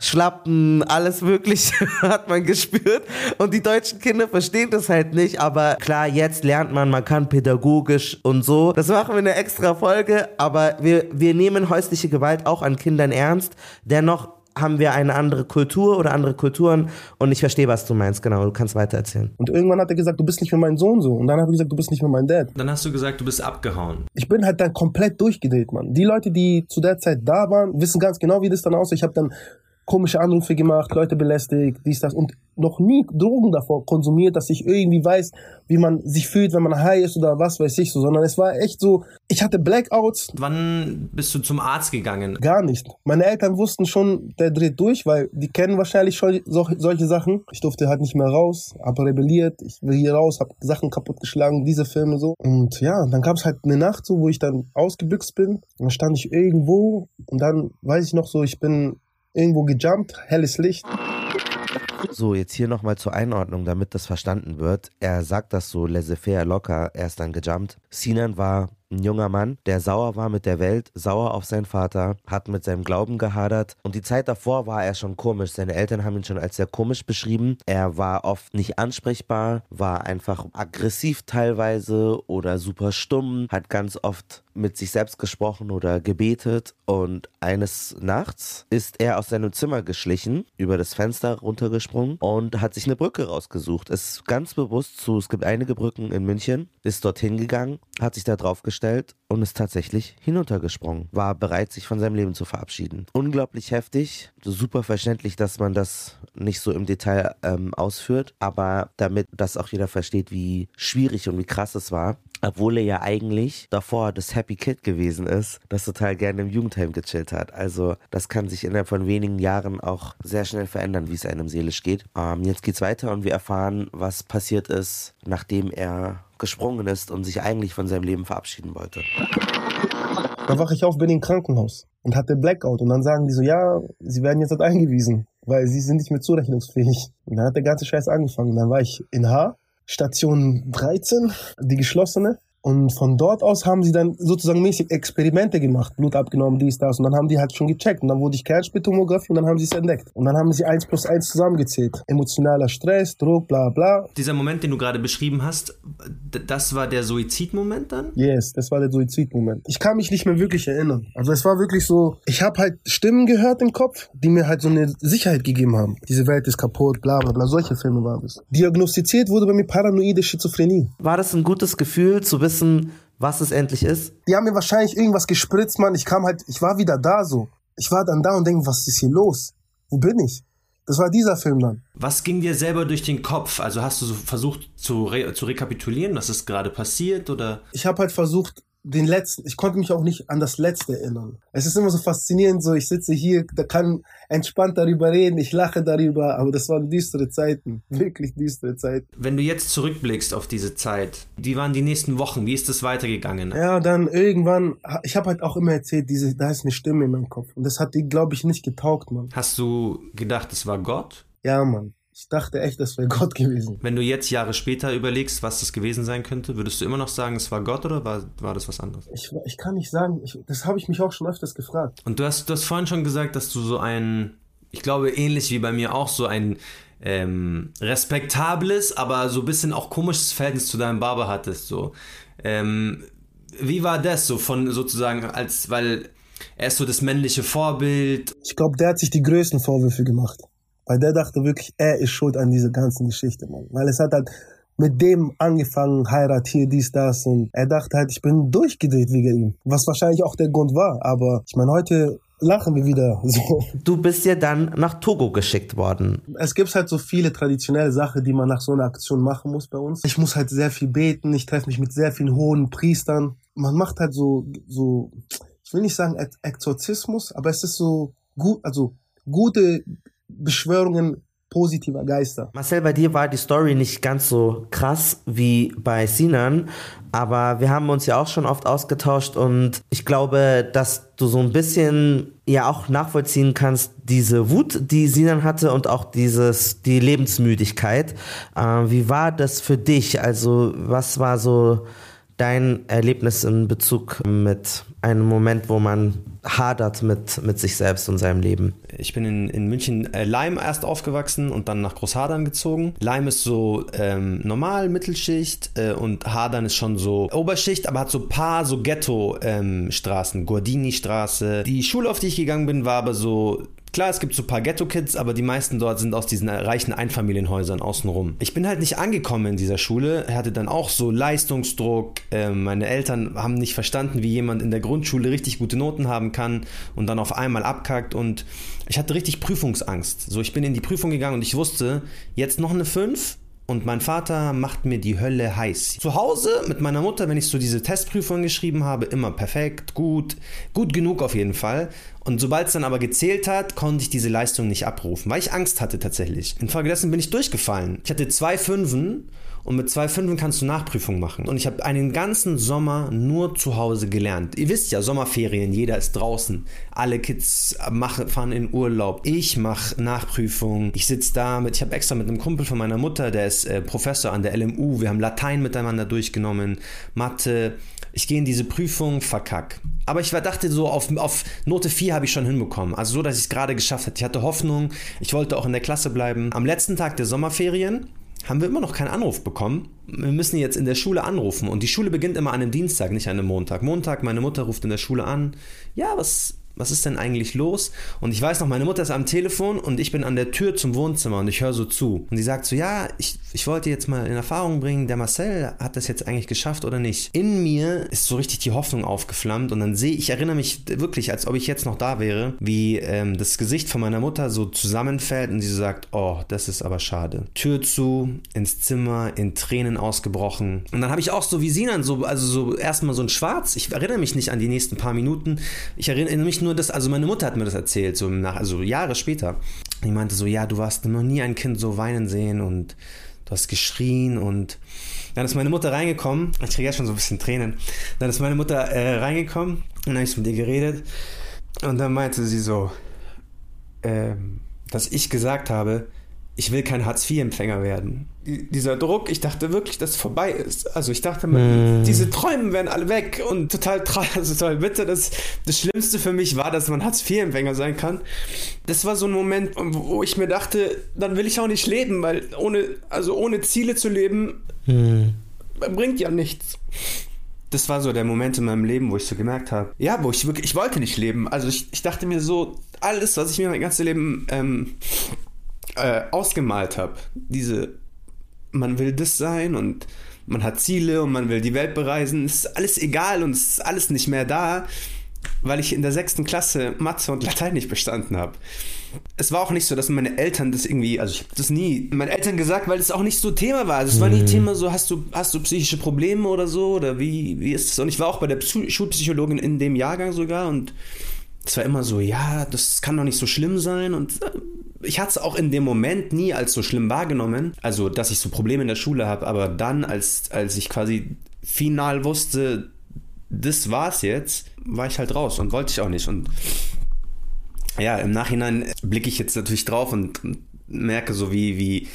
Schlappen, alles Mögliche hat man gespürt. Und die deutschen Kinder verstehen das halt nicht. Aber klar, jetzt lernt man, man kann pädagogisch und so. Das machen wir in einer extra Folge. Aber wir, wir nehmen häusliche Gewalt auch an Kindern ernst. Dennoch haben wir eine andere Kultur oder andere Kulturen und ich verstehe, was du meinst, genau, du kannst weiter erzählen. Und irgendwann hat er gesagt, du bist nicht mehr mein Sohn so. Und dann hat er gesagt, du bist nicht mehr mein Dad. Dann hast du gesagt, du bist abgehauen. Ich bin halt dann komplett durchgedreht, Mann. Die Leute, die zu der Zeit da waren, wissen ganz genau, wie das dann aussieht. Ich habe dann komische Anrufe gemacht, Leute belästigt, dies, das und noch nie Drogen davor konsumiert, dass ich irgendwie weiß, wie man sich fühlt, wenn man high ist oder was weiß ich so, sondern es war echt so, ich hatte Blackouts. Wann bist du zum Arzt gegangen? Gar nicht. Meine Eltern wussten schon, der dreht durch, weil die kennen wahrscheinlich schon so, solche Sachen. Ich durfte halt nicht mehr raus, habe rebelliert, ich will hier raus, habe Sachen kaputtgeschlagen, diese Filme so. Und ja, dann gab es halt eine Nacht so, wo ich dann ausgebüxt bin. Und dann stand ich irgendwo und dann weiß ich noch so, ich bin irgendwo gejumpt, helles Licht. So, jetzt hier nochmal zur Einordnung, damit das verstanden wird. Er sagt das so laissez-faire locker, er ist dann gejumpt. Sinan war ein junger Mann, der sauer war mit der Welt, sauer auf seinen Vater, hat mit seinem Glauben gehadert und die Zeit davor war er schon komisch. Seine Eltern haben ihn schon als sehr komisch beschrieben. Er war oft nicht ansprechbar, war einfach aggressiv teilweise oder super stumm, hat ganz oft mit sich selbst gesprochen oder gebetet und eines Nachts ist er aus seinem Zimmer geschlichen, über das Fenster runtergesprungen und hat sich eine Brücke rausgesucht. Ist ganz bewusst zu, es gibt einige Brücken in München, ist dorthin gegangen, hat sich da drauf gestellt und ist tatsächlich hinuntergesprungen. War bereit, sich von seinem Leben zu verabschieden. Unglaublich heftig, super verständlich, dass man das nicht so im Detail ähm, ausführt, aber damit das auch jeder versteht, wie schwierig und wie krass es war, obwohl er ja eigentlich davor das Happy Kid gewesen ist, das total gerne im Jugendheim gechillt hat. Also das kann sich innerhalb von wenigen Jahren auch sehr schnell verändern, wie es einem seelisch geht. Ähm, jetzt geht's weiter und wir erfahren, was passiert ist, nachdem er gesprungen ist und sich eigentlich von seinem Leben verabschieden wollte. Dann wache ich auf, bin im Krankenhaus und hatte Blackout und dann sagen die so, ja, sie werden jetzt halt eingewiesen, weil sie sind nicht mehr zurechnungsfähig. Und dann hat der ganze Scheiß angefangen. Dann war ich in H, Station 13, die geschlossene. Und von dort aus haben sie dann sozusagen mäßig Experimente gemacht, Blut abgenommen, dies, das. Und dann haben die halt schon gecheckt. Und dann wurde ich Kernspintomographie und dann haben sie es entdeckt. Und dann haben sie eins plus eins zusammengezählt. Emotionaler Stress, Druck, bla bla. Dieser Moment, den du gerade beschrieben hast, das war der Suizidmoment dann? Yes, das war der Suizidmoment. Ich kann mich nicht mehr wirklich erinnern. Also es war wirklich so, ich habe halt Stimmen gehört im Kopf, die mir halt so eine Sicherheit gegeben haben. Diese Welt ist kaputt, bla bla bla. Solche Filme waren es. Diagnostiziert wurde bei mir paranoide Schizophrenie. War das ein gutes Gefühl zu wissen, wissen, was es endlich ist? Die haben mir wahrscheinlich irgendwas gespritzt, Mann. Ich kam halt, ich war wieder da so. Ich war dann da und denke, was ist hier los? Wo bin ich? Das war dieser Film dann. Was ging dir selber durch den Kopf? Also hast du so versucht zu, re zu rekapitulieren, was ist gerade passiert oder? Ich habe halt versucht, den letzten, ich konnte mich auch nicht an das letzte erinnern. Es ist immer so faszinierend, so ich sitze hier, da kann entspannt darüber reden, ich lache darüber, aber das waren düstere Zeiten, wirklich düstere Zeiten. Wenn du jetzt zurückblickst auf diese Zeit, wie waren die nächsten Wochen, wie ist das weitergegangen? Ja, dann irgendwann, ich habe halt auch immer erzählt, diese, da ist eine Stimme in meinem Kopf und das hat die, glaube ich, nicht getaugt, Mann. Hast du gedacht, es war Gott? Ja, Mann. Ich dachte echt, das wäre Gott gewesen. Wenn du jetzt Jahre später überlegst, was das gewesen sein könnte, würdest du immer noch sagen, es war Gott oder war, war das was anderes? Ich, ich kann nicht sagen, ich, das habe ich mich auch schon öfters gefragt. Und du hast, du hast vorhin schon gesagt, dass du so ein, ich glaube ähnlich wie bei mir auch, so ein ähm, respektables, aber so ein bisschen auch komisches Verhältnis zu deinem Barber hattest. So. Ähm, wie war das so von sozusagen, als, weil er ist so das männliche Vorbild? Ich glaube, der hat sich die größten Vorwürfe gemacht. Weil der dachte wirklich, er ist schuld an dieser ganzen Geschichte, Mann. Weil es hat halt mit dem angefangen, Heirat hier, dies, das. Und er dachte halt, ich bin durchgedreht wegen ihm. Was wahrscheinlich auch der Grund war. Aber ich meine, heute lachen wir wieder so. Du bist ja dann nach Togo geschickt worden. Es gibt halt so viele traditionelle Sachen, die man nach so einer Aktion machen muss bei uns. Ich muss halt sehr viel beten. Ich treffe mich mit sehr vielen hohen Priestern. Man macht halt so, so, ich will nicht sagen Exorzismus, aber es ist so gut, also gute Beschwörungen positiver Geister. Marcel, bei dir war die Story nicht ganz so krass wie bei Sinan, aber wir haben uns ja auch schon oft ausgetauscht und ich glaube, dass du so ein bisschen ja auch nachvollziehen kannst, diese Wut, die Sinan hatte und auch dieses, die Lebensmüdigkeit. Äh, wie war das für dich? Also, was war so dein Erlebnis in Bezug mit einem Moment, wo man hadert mit, mit sich selbst und seinem Leben? Ich bin in, in München äh, Leim erst aufgewachsen und dann nach Großhadern gezogen. Leim ist so ähm, normal, Mittelschicht äh, und Hadern ist schon so Oberschicht, aber hat so paar so Ghetto-Straßen, ähm, Gordini-Straße. Die Schule, auf die ich gegangen bin, war aber so Klar, es gibt so ein paar Ghetto-Kids, aber die meisten dort sind aus diesen reichen Einfamilienhäusern außenrum. Ich bin halt nicht angekommen in dieser Schule, hatte dann auch so Leistungsdruck. Ähm, meine Eltern haben nicht verstanden, wie jemand in der Grundschule richtig gute Noten haben kann und dann auf einmal abkackt und ich hatte richtig Prüfungsangst. So, ich bin in die Prüfung gegangen und ich wusste, jetzt noch eine 5, und mein Vater macht mir die Hölle heiß. Zu Hause mit meiner Mutter, wenn ich so diese Testprüfung geschrieben habe, immer perfekt, gut, gut genug auf jeden Fall. Und sobald es dann aber gezählt hat, konnte ich diese Leistung nicht abrufen, weil ich Angst hatte tatsächlich. Infolgedessen bin ich durchgefallen. Ich hatte zwei Fünfen und mit zwei Fünfen kannst du Nachprüfung machen. Und ich habe einen ganzen Sommer nur zu Hause gelernt. Ihr wisst ja, Sommerferien, jeder ist draußen. Alle Kids machen, fahren in Urlaub. Ich mache Nachprüfung. Ich sitze da mit, ich habe extra mit einem Kumpel von meiner Mutter, der ist äh, Professor an der LMU. Wir haben Latein miteinander durchgenommen, Mathe. Ich gehe in diese Prüfung, verkack. Aber ich dachte so, auf, auf Note 4 habe ich schon hinbekommen. Also so, dass ich es gerade geschafft hatte. Ich hatte Hoffnung, ich wollte auch in der Klasse bleiben. Am letzten Tag der Sommerferien haben wir immer noch keinen Anruf bekommen. Wir müssen jetzt in der Schule anrufen und die Schule beginnt immer an einem Dienstag, nicht an einem Montag. Montag, meine Mutter ruft in der Schule an. Ja, was, was ist denn eigentlich los? Und ich weiß noch, meine Mutter ist am Telefon und ich bin an der Tür zum Wohnzimmer und ich höre so zu. Und sie sagt so, ja, ich, ich wollte jetzt mal in Erfahrung bringen, der Marcel hat das jetzt eigentlich geschafft oder nicht. In mir ist so richtig die Hoffnung aufgeflammt und dann sehe ich, erinnere mich wirklich, als ob ich jetzt noch da wäre, wie ähm, das Gesicht von meiner Mutter so zusammenfällt und sie sagt, oh, das ist aber schade. Tür zu, ins Zimmer, in Tränen ausgebrochen. Und dann habe ich auch so wie sie dann so, also so erstmal so ein Schwarz. Ich erinnere mich nicht an die nächsten paar Minuten. Ich erinnere mich nur das, also meine Mutter hat mir das erzählt, so nach, also Jahre später. Die meinte so, ja, du warst noch nie ein Kind so weinen sehen und du hast geschrien und dann ist meine Mutter reingekommen. Ich kriege ja schon so ein bisschen Tränen. Dann ist meine Mutter äh, reingekommen und dann habe ich mit ihr geredet und dann meinte sie so, äh, dass ich gesagt habe, ich will kein Hartz-IV-Empfänger werden. Dieser Druck, ich dachte wirklich, dass es vorbei ist. Also ich dachte, mm. diese Träume werden alle weg und total traurig. Also total bitte. Das, das Schlimmste für mich war, dass man Hartz-IV-Empfänger sein kann. Das war so ein Moment, wo ich mir dachte, dann will ich auch nicht leben, weil ohne, also ohne Ziele zu leben, mm. bringt ja nichts. Das war so der Moment in meinem Leben, wo ich so gemerkt habe, ja, wo ich wirklich, ich wollte nicht leben. Also ich, ich dachte mir so, alles, was ich mir mein ganzes Leben ähm, äh, ausgemalt habe. Diese, man will das sein und man hat Ziele und man will die Welt bereisen. Es ist alles egal und es ist alles nicht mehr da, weil ich in der sechsten Klasse Mathe und Latein nicht bestanden habe. Es war auch nicht so, dass meine Eltern das irgendwie, also ich habe das nie meinen Eltern gesagt, weil es auch nicht so Thema war. Also es war nie Mhm. Thema so, hast du, hast du psychische Probleme oder so oder wie, wie ist es? Und ich war auch bei der Psy- Schulpsychologin in dem Jahrgang sogar und es war immer so, ja, das kann doch nicht so schlimm sein und äh, ich hatte es auch in dem Moment nie als so schlimm wahrgenommen, also dass ich so Probleme in der Schule habe, aber dann, als, als ich quasi final wusste, das war's jetzt, war ich halt raus und wollte ich auch nicht. Und ja, im Nachhinein blicke ich jetzt natürlich drauf und und merke so, wie, wie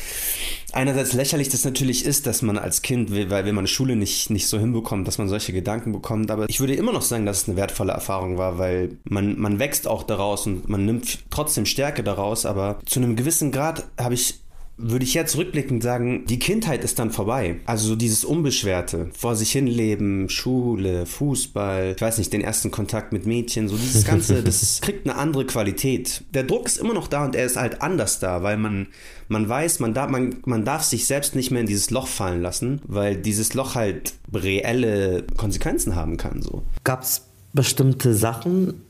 einerseits lächerlich das natürlich ist, dass man als Kind, weil wenn man Schule nicht, nicht so hinbekommt, dass man solche Gedanken bekommt. Aber ich würde immer noch sagen, dass es eine wertvolle Erfahrung war, weil man, man wächst auch daraus und man nimmt trotzdem Stärke daraus. Aber zu einem gewissen Grad habe ich würde ich jetzt rückblickend sagen, die Kindheit ist dann vorbei. Also so dieses Unbeschwerte, vor sich hinleben, Schule, Fußball, ich weiß nicht, den ersten Kontakt mit Mädchen, so dieses Ganze, das kriegt eine andere Qualität. Der Druck ist immer noch da und er ist halt anders da, weil man, man weiß, man darf, man, man darf sich selbst nicht mehr in dieses Loch fallen lassen, weil dieses Loch halt reelle Konsequenzen haben kann, so. Gab es bestimmte Sachen,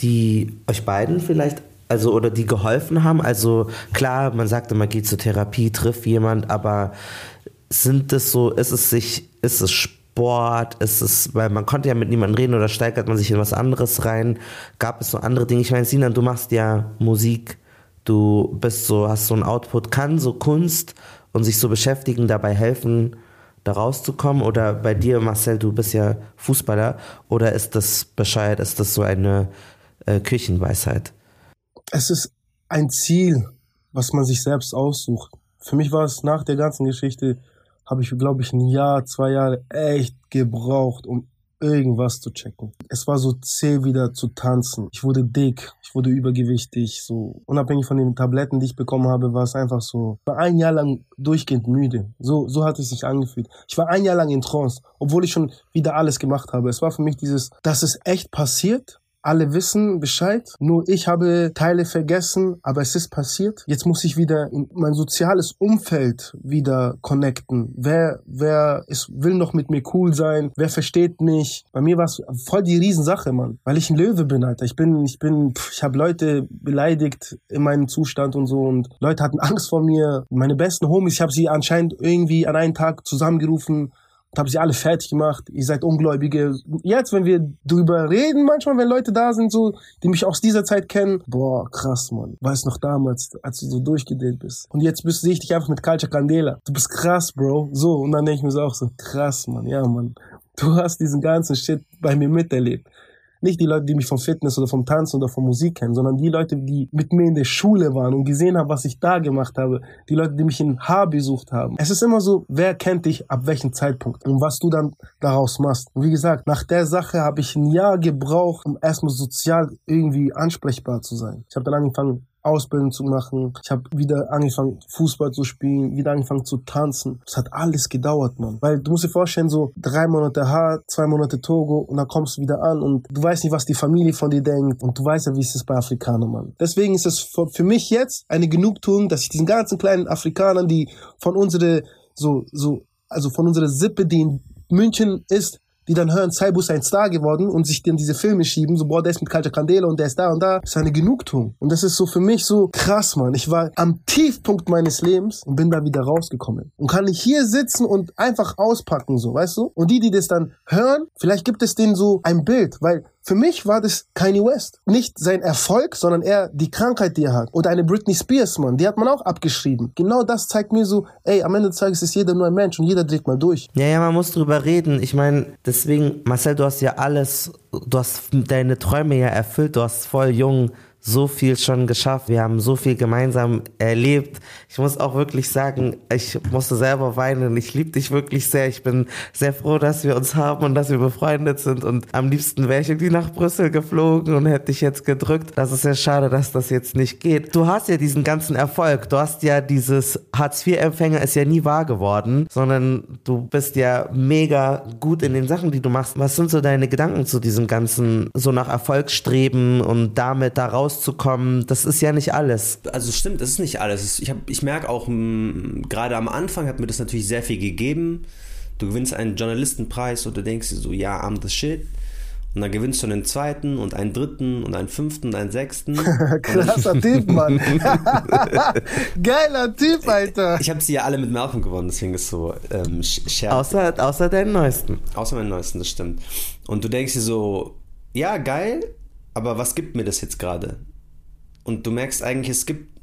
die euch beiden vielleicht, also oder die geholfen haben? Also klar, man sagte, man geht zur Therapie, trifft jemand, aber sind es so, ist es sich, ist es Sport, ist es, weil man konnte ja mit niemandem reden oder steigert man sich in was anderes rein? Gab es so andere Dinge? Ich meine, Sinan, du machst ja Musik, du bist so, hast so ein Output, kann so Kunst und sich so beschäftigen, dabei helfen, da rauszukommen? Oder bei dir, Marcel, du bist ja Fußballer, oder ist das bescheuert, ist das so eine äh, Küchenweisheit? Es ist ein Ziel, was man sich selbst aussucht. Für mich war es nach der ganzen Geschichte, habe ich, glaube ich, ein Jahr, zwei Jahre echt gebraucht, um irgendwas zu checken. Es war so zäh wieder zu tanzen. Ich wurde dick, ich wurde übergewichtig, so unabhängig von den Tabletten, die ich bekommen habe, war es einfach so. Ich war ein Jahr lang durchgehend müde. So, so hat es sich angefühlt. Ich war ein Jahr lang in Trance, obwohl ich schon wieder alles gemacht habe. Es war für mich dieses, dass es echt passiert. Alle wissen Bescheid, nur ich habe Teile vergessen, aber es ist passiert. Jetzt muss ich wieder in mein soziales Umfeld wieder connecten. Wer, wer ist, will noch mit mir cool sein? Wer versteht mich? Bei mir war es voll die Riesensache, Mann. Weil ich ein Löwe bin, Alter. Ich bin, ich bin, pff, ich habe Leute beleidigt in meinem Zustand und so und Leute hatten Angst vor mir. Meine besten Homies, ich habe sie anscheinend irgendwie an einem Tag zusammengerufen habe sie alle fertig gemacht. Ihr seid Ungläubige. Jetzt, wenn wir drüber reden, manchmal, wenn Leute da sind, so, die mich aus dieser Zeit kennen, boah, krass, Mann. Weiß noch damals, als du so durchgedreht bist. Und jetzt bist, sehe ich dich einfach mit Culture Candela. Du bist krass, Bro. So, und dann denke ich mir so auch so, krass, Mann. Ja, Mann. Du hast diesen ganzen Shit bei mir miterlebt. Nicht die Leute, die mich vom Fitness oder vom Tanzen oder von Musik kennen, sondern die Leute, die mit mir in der Schule waren und gesehen haben, was ich da gemacht habe. Die Leute, die mich in Haar besucht haben. Es ist immer so, wer kennt dich ab welchem Zeitpunkt und was du dann daraus machst. Und wie gesagt, nach der Sache habe ich ein Jahr gebraucht, um erstmal sozial irgendwie ansprechbar zu sein. Ich habe dann angefangen, Ausbildung zu machen. Ich habe wieder angefangen, Fußball zu spielen, wieder angefangen zu tanzen. Das hat alles gedauert, Mann. Weil du musst dir vorstellen, so drei Monate hart, zwei Monate Togo und dann kommst du wieder an und du weißt nicht, was die Familie von dir denkt und du weißt ja, wie es ist bei Afrikanern, Mann. Deswegen ist es für, mich jetzt eine Genugtuung, dass ich diesen ganzen kleinen Afrikanern, die von unserer, so, so, also von unserer Sippe, die in München ist, die dann hören, Saibu ist ein Star geworden und sich dann diese Filme schieben, so, boah, der ist mit Culture Candela und der ist da und da, das ist eine Genugtuung. Und das ist so für mich so krass, Mann. Ich war am Tiefpunkt meines Lebens und bin da wieder rausgekommen. Und kann ich hier sitzen und einfach auspacken, so, weißt du? Und die, die das dann hören, vielleicht gibt es denen so ein Bild, weil für mich war das Kanye West. Nicht sein Erfolg, sondern eher die Krankheit, die er hat. Oder eine Britney Spears, Mann. Die hat man auch abgeschrieben. Genau das zeigt mir so, ey, am Ende des Tages ist jeder nur ein Mensch und jeder dreht mal durch. Ja, ja, man muss drüber reden. Ich meine, deswegen, Marcel, du hast ja alles, du hast deine Träume ja erfüllt, du hast voll jung so viel schon geschafft. Wir haben so viel gemeinsam erlebt. Ich muss auch wirklich sagen, ich musste selber weinen. Ich liebe dich wirklich sehr. Ich bin sehr froh, dass wir uns haben und dass wir befreundet sind. Und am liebsten wäre ich irgendwie nach Brüssel geflogen und hätte dich jetzt gedrückt. Das ist ja schade, dass das jetzt nicht geht. Du hast ja diesen ganzen Erfolg. Du hast ja dieses Hartz-IV-Empfänger ist ja nie wahr geworden, sondern du bist ja mega gut in den Sachen, die du machst. Was sind so deine Gedanken zu diesem ganzen, so nach Erfolg streben und damit da rauszukommen? Das ist ja nicht alles. Also stimmt, das ist nicht alles. Ich, hab- ich merke auch, gerade am Anfang hat mir das natürlich sehr viel gegeben, Du gewinnst einen Journalistenpreis und du denkst dir so, ja, I'm the shit. Und dann gewinnst du einen zweiten und einen dritten und einen fünften und einen sechsten. Krasser Typ, Mann. Geiler Typ, Alter. Ich habe sie ja alle mit Malcolm gewonnen, deswegen ist so ähm, Scherz. Außer, außer deinen neuesten. Außer meinen neuesten, das stimmt. Und du denkst dir so, ja, geil, aber was gibt mir das jetzt gerade? Und du merkst eigentlich, es gibt,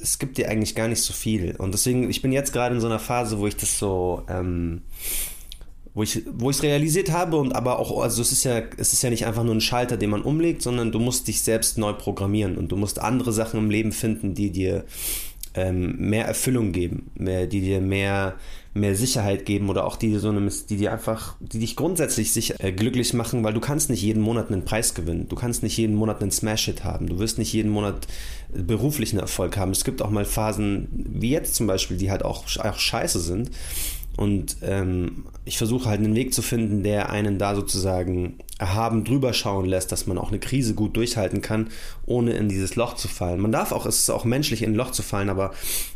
es gibt dir eigentlich gar nicht so viel. Und deswegen, ich bin jetzt gerade in so einer Phase, wo ich das so, ähm, wo ich wo ich es realisiert habe und aber auch also es ist ja es ist ja nicht einfach nur ein Schalter, den man umlegt, sondern du musst dich selbst neu programmieren und du musst andere Sachen im Leben finden, die dir ähm, mehr Erfüllung geben, mehr, die dir mehr mehr Sicherheit geben oder auch die so eine, die dir einfach, die dich grundsätzlich sicher, äh, glücklich machen, weil du kannst nicht jeden Monat einen Preis gewinnen, du kannst nicht jeden Monat einen Smash-Hit haben, du wirst nicht jeden Monat beruflichen Erfolg haben. Es gibt auch mal Phasen wie jetzt zum Beispiel, die halt auch, auch scheiße sind. Und ähm, ich versuche halt einen Weg zu finden, der einen da sozusagen erhaben drüber schauen lässt, dass man auch eine Krise gut durchhalten kann, ohne in dieses Loch zu fallen. Man darf auch, es ist auch menschlich, in ein Loch zu fallen, aber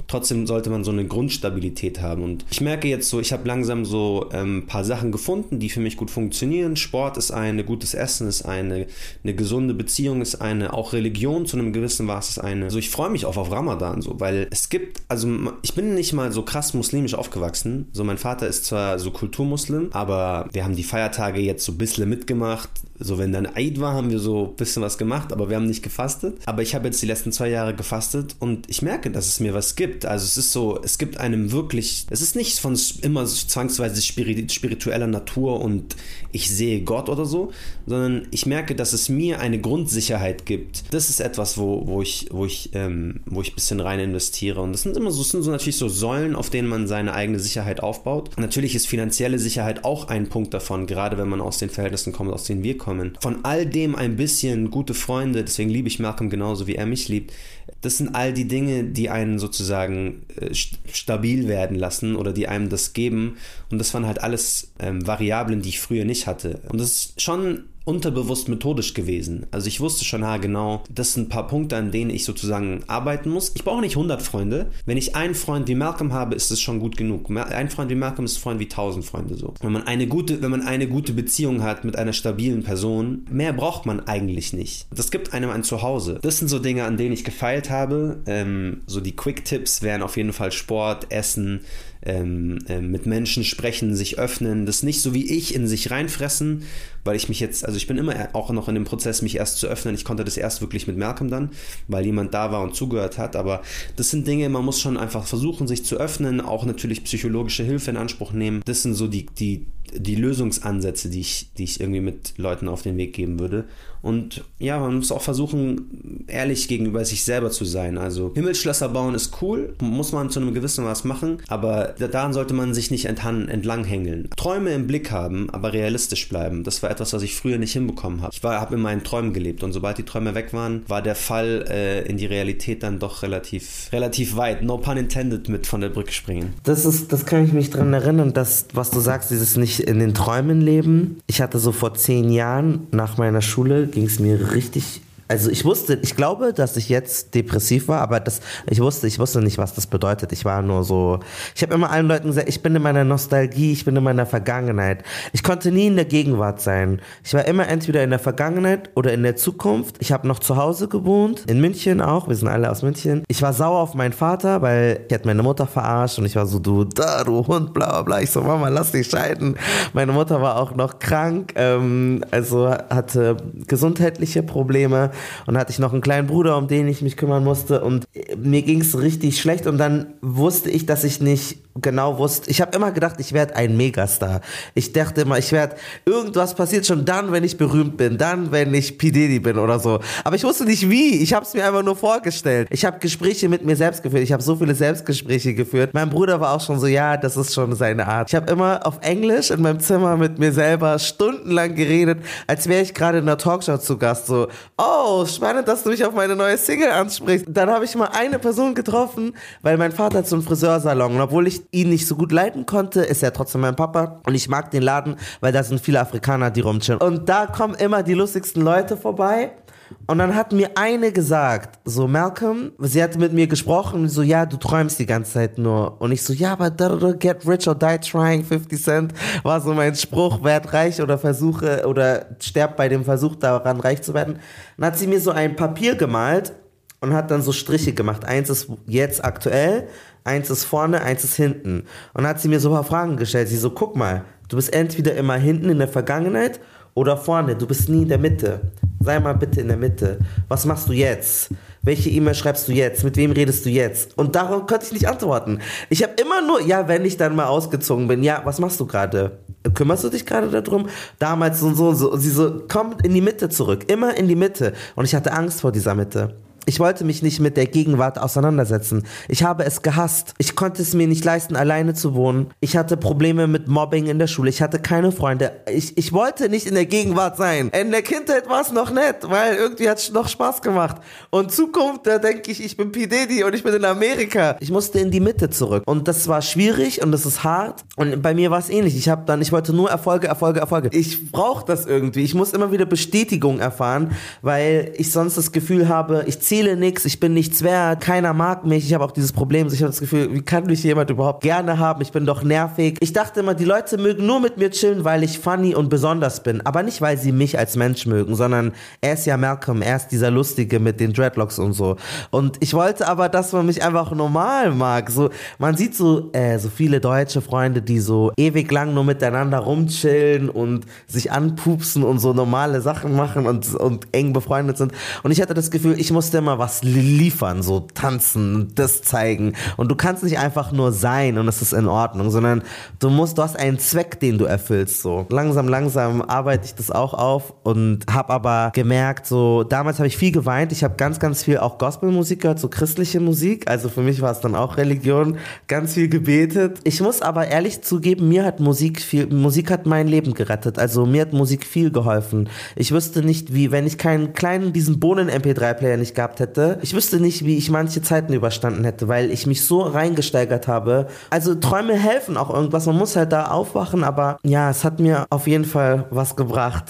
trotzdem sollte man so eine Grundstabilität haben. Und ich merke jetzt so, ich habe langsam so ein ähm, paar Sachen gefunden, die für mich gut funktionieren. Sport ist eine, gutes Essen ist eine, eine gesunde Beziehung ist eine, auch Religion zu einem gewissen Maß ist eine. Also ich freue mich auch auf Ramadan so, weil es gibt, also ich bin nicht mal so krass muslimisch aufgewachsen. So mein Vater ist zwar so Kulturmuslim, aber wir haben die Feiertage jetzt so ein bisschen mitgemacht gemacht. So, wenn dann Eid war, haben wir so ein bisschen was gemacht, aber wir haben nicht gefastet. Aber ich habe jetzt die letzten zwei Jahre gefastet und ich merke, dass es mir was gibt. Also es ist so, es gibt einem wirklich, es ist nicht von immer zwangsweise spiritueller Natur und ich sehe Gott oder so, sondern ich merke, dass es mir eine Grundsicherheit gibt. Das ist etwas, wo, wo ich, wo ich, ähm, wo ich ein bisschen rein investiere. Und das sind immer so, sind so natürlich so Säulen, auf denen man seine eigene Sicherheit aufbaut. Natürlich ist finanzielle Sicherheit auch ein Punkt davon, gerade wenn man aus den Verhältnissen kommt, aus denen wir kommen. Von all dem ein bisschen gute Freunde, deswegen liebe ich Malcolm genauso wie er mich liebt. Das sind all die Dinge, die einen sozusagen äh, stabil werden lassen oder die einem das geben. Und das waren halt alles ähm, Variablen, die ich früher nicht hatte. Und das ist schon unterbewusst methodisch gewesen. Also ich wusste schon ha, genau, das sind ein paar Punkte, an denen ich sozusagen arbeiten muss. Ich brauche nicht 100 Freunde. Wenn ich einen Freund wie Malcolm habe, ist es schon gut genug. Ein Freund wie Malcolm ist ein Freund wie 1000 Freunde so. Wenn man eine gute, wenn man eine gute Beziehung hat mit einer stabilen Person, mehr braucht man eigentlich nicht. Das gibt einem ein Zuhause. Das sind so Dinge, an denen ich gefeilt habe. Ähm, so die Quick-Tipps wären auf jeden Fall Sport, Essen, ähm, äh, mit Menschen sprechen, sich öffnen, das nicht so wie ich in sich reinfressen, weil ich mich jetzt, also ich bin immer auch noch in dem Prozess, mich erst zu öffnen. Ich konnte das erst wirklich mit Malcolm dann, weil jemand da war und zugehört hat. Aber das sind Dinge, man muss schon einfach versuchen, sich zu öffnen, auch natürlich psychologische Hilfe in Anspruch nehmen. Das sind so die, die, die Lösungsansätze, die ich, die ich irgendwie mit Leuten auf den Weg geben würde. Und ja, man muss auch versuchen, ehrlich gegenüber sich selber zu sein. Also Himmelsschlösser bauen ist cool, muss man zu einem gewissen Maß machen, aber daran sollte man sich nicht entlanghängeln. Träume im Blick haben, aber realistisch bleiben. Das war etwas, was ich früher nicht hinbekommen habe. Ich habe in meinen Träumen gelebt und sobald die Träume weg waren, war der Fall äh, in die Realität dann doch relativ, relativ weit. No pun intended mit von der Brücke springen. Das ist, das kann ich mich dran erinnern, dass, was du sagst, dieses nicht in den Träumen leben. Ich hatte so vor zehn Jahren nach meiner Schule ging es mir richtig also ich wusste, ich glaube, dass ich jetzt depressiv war, aber das, ich wusste, ich wusste nicht, was das bedeutet. Ich war nur so, ich habe immer allen Leuten gesagt, ich bin in meiner Nostalgie, ich bin in meiner Vergangenheit. Ich konnte nie in der Gegenwart sein. Ich war immer entweder in der Vergangenheit oder in der Zukunft. Ich habe noch zu Hause gewohnt, in München auch, wir sind alle aus München. Ich war sauer auf meinen Vater, weil ich hat meine Mutter verarscht und ich war so, du da, du Hund, bla bla bla. Ich so, Mama, lass dich scheiden. Meine Mutter war auch noch krank, ähm, also hatte gesundheitliche Probleme und hatte ich noch einen kleinen Bruder, um den ich mich kümmern musste und mir ging es richtig schlecht und dann wusste ich, dass ich nicht genau wusste. Ich habe immer gedacht, ich werde ein Megastar. Ich dachte immer, ich werde irgendwas passiert schon dann, wenn ich berühmt bin, dann, wenn ich P Diddy bin oder so. Aber ich wusste nicht wie. Ich habe es mir einfach nur vorgestellt. Ich habe Gespräche mit mir selbst geführt. Ich habe so viele Selbstgespräche geführt. Mein Bruder war auch schon so, ja, das ist schon seine Art. Ich habe immer auf Englisch in meinem Zimmer mit mir selber stundenlang geredet, als wäre ich gerade in einer Talkshow zu Gast. So, oh, spannend, dass du mich auf meine neue Single ansprichst. Dann habe ich mal eine Person getroffen, weil mein Vater hat so einen Friseursalon. Und obwohl ich ihn nicht so gut leiten konnte, ist er trotzdem mein Papa. Und ich mag den Laden, weil da sind viele Afrikaner, die rumchillen. Und da kommen immer die lustigsten Leute vorbei. Und dann hat mir eine gesagt, so Malcolm, sie hatte mit mir gesprochen, so ja, du träumst die ganze Zeit nur. Und ich so, ja, aber get rich or die trying, 50 Cent war so mein Spruch, werd reich oder versuche oder sterb bei dem Versuch daran reich zu werden. Dann hat sie mir so ein Papier gemalt und hat dann so Striche gemacht. Eins ist jetzt aktuell, eins ist vorne, eins ist hinten. Und dann hat sie mir so ein paar Fragen gestellt. Sie so, guck mal, du bist entweder immer hinten in der Vergangenheit oder vorne, du bist nie in der Mitte. Sei mal bitte in der Mitte. Was machst du jetzt? Welche E-Mail schreibst du jetzt? Mit wem redest du jetzt? Und darauf konnte ich nicht antworten. Ich habe immer nur, ja, wenn ich dann mal ausgezogen bin, ja, was machst du gerade? Kümmerst du dich gerade darum? Damals und so und so. Und sie so, komm in die Mitte zurück. Immer in die Mitte. Und ich hatte Angst vor dieser Mitte. Ich wollte mich nicht mit der Gegenwart auseinandersetzen. Ich habe es gehasst. Ich konnte es mir nicht leisten, alleine zu wohnen. Ich hatte Probleme mit Mobbing in der Schule. Ich hatte keine Freunde. Ich, ich wollte nicht in der Gegenwart sein. In der Kindheit war es noch nett, weil irgendwie hat es noch Spaß gemacht. Und Zukunft, da denke ich, ich bin P. Diddy und ich bin in Amerika. Ich musste in die Mitte zurück. Und das war schwierig und das ist hart. Und bei mir war es ähnlich. Ich habe dann, ich wollte nur Erfolge, Erfolge, Erfolge. Ich brauche das irgendwie. Ich muss immer wieder Bestätigung erfahren, weil ich sonst das Gefühl habe, ich ziehe spiele nichts, ich bin nichts wert, keiner mag mich. Ich habe auch dieses Problem, ich habe das Gefühl, wie kann mich jemand überhaupt gerne haben? Ich bin doch nervig. Ich dachte immer, die Leute mögen nur mit mir chillen, weil ich funny und besonders bin. Aber nicht, weil sie mich als Mensch mögen, sondern er ist ja Malcolm, er ist dieser Lustige mit den Dreadlocks und so. Und ich wollte aber, dass man mich einfach normal mag. So, man sieht so, äh, so viele deutsche Freunde, die so ewig lang nur miteinander rumchillen und sich anpupsen und so normale Sachen machen und, und eng befreundet sind. Und ich hatte das Gefühl, ich musste immer was liefern, so tanzen das zeigen. Und du kannst nicht einfach nur sein und es ist in Ordnung, sondern du musst, du hast einen Zweck, den du erfüllst. So langsam, langsam arbeite ich das auch auf und habe aber gemerkt, so damals habe ich viel geweint. Ich habe ganz, ganz viel auch Gospelmusik gehört, so christliche Musik. Also für mich war es dann auch Religion, ganz viel gebetet. Ich muss aber ehrlich zugeben, mir hat Musik viel, Musik hat mein Leben gerettet. Also mir hat Musik viel geholfen. Ich wüsste nicht, wie, wenn ich keinen kleinen, diesen Bohnen-MP3-Player nicht gehabt hätte, ich wüsste nicht, wie ich manche Zeiten überstanden hätte, weil ich mich so reingesteigert habe. Also Träume helfen auch irgendwas, man muss halt da aufwachen, aber ja, es hat mir auf jeden Fall was gebracht.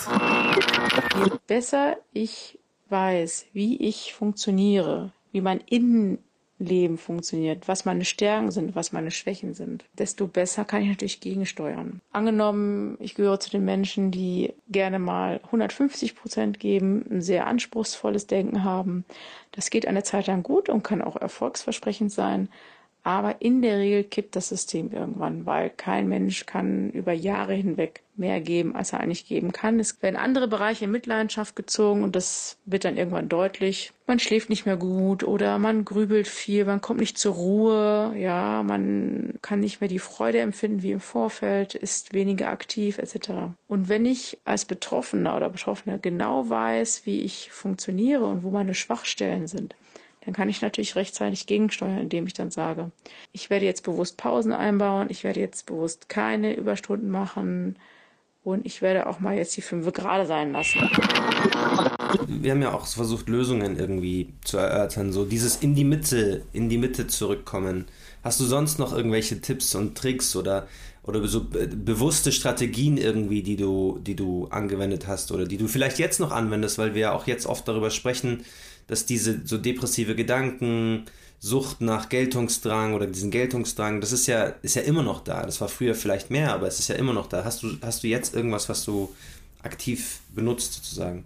Je besser ich weiß, wie ich funktioniere, wie mein Innen Leben funktioniert, was meine Stärken sind, was meine Schwächen sind, desto besser kann ich natürlich gegensteuern. Angenommen, ich gehöre zu den Menschen, die gerne mal 150 Prozent geben, ein sehr anspruchsvolles Denken haben. Das geht eine Zeit lang gut und kann auch erfolgsversprechend sein. Aber in der Regel kippt das System irgendwann, weil kein Mensch kann über Jahre hinweg mehr geben, als er eigentlich geben kann. Es werden andere Bereiche in Mitleidenschaft gezogen und das wird dann irgendwann deutlich. Man schläft nicht mehr gut oder man grübelt viel, man kommt nicht zur Ruhe, ja, man kann nicht mehr die Freude empfinden wie im Vorfeld, ist weniger aktiv etc. Und wenn ich als Betroffener oder Betroffene genau weiß, wie ich funktioniere und wo meine Schwachstellen sind, dann kann ich natürlich rechtzeitig gegensteuern, indem ich dann sage, ich werde jetzt bewusst Pausen einbauen, ich werde jetzt bewusst keine Überstunden machen und ich werde auch mal jetzt die fünf gerade sein lassen. Wir haben ja auch versucht, Lösungen irgendwie zu erörtern, so dieses in die Mitte, in die Mitte zurückkommen. Hast du sonst noch irgendwelche Tipps und Tricks oder oder so bewusste Strategien irgendwie, die du, die du angewendet hast oder die du vielleicht jetzt noch anwendest, weil wir ja auch jetzt oft darüber sprechen, dass diese so depressive Gedanken, Sucht nach Geltungsdrang oder diesen Geltungsdrang, das ist ja, ist ja immer noch da. Das war früher vielleicht mehr, aber es ist ja immer noch da. Hast du, hast du jetzt irgendwas, was du aktiv benutzt sozusagen?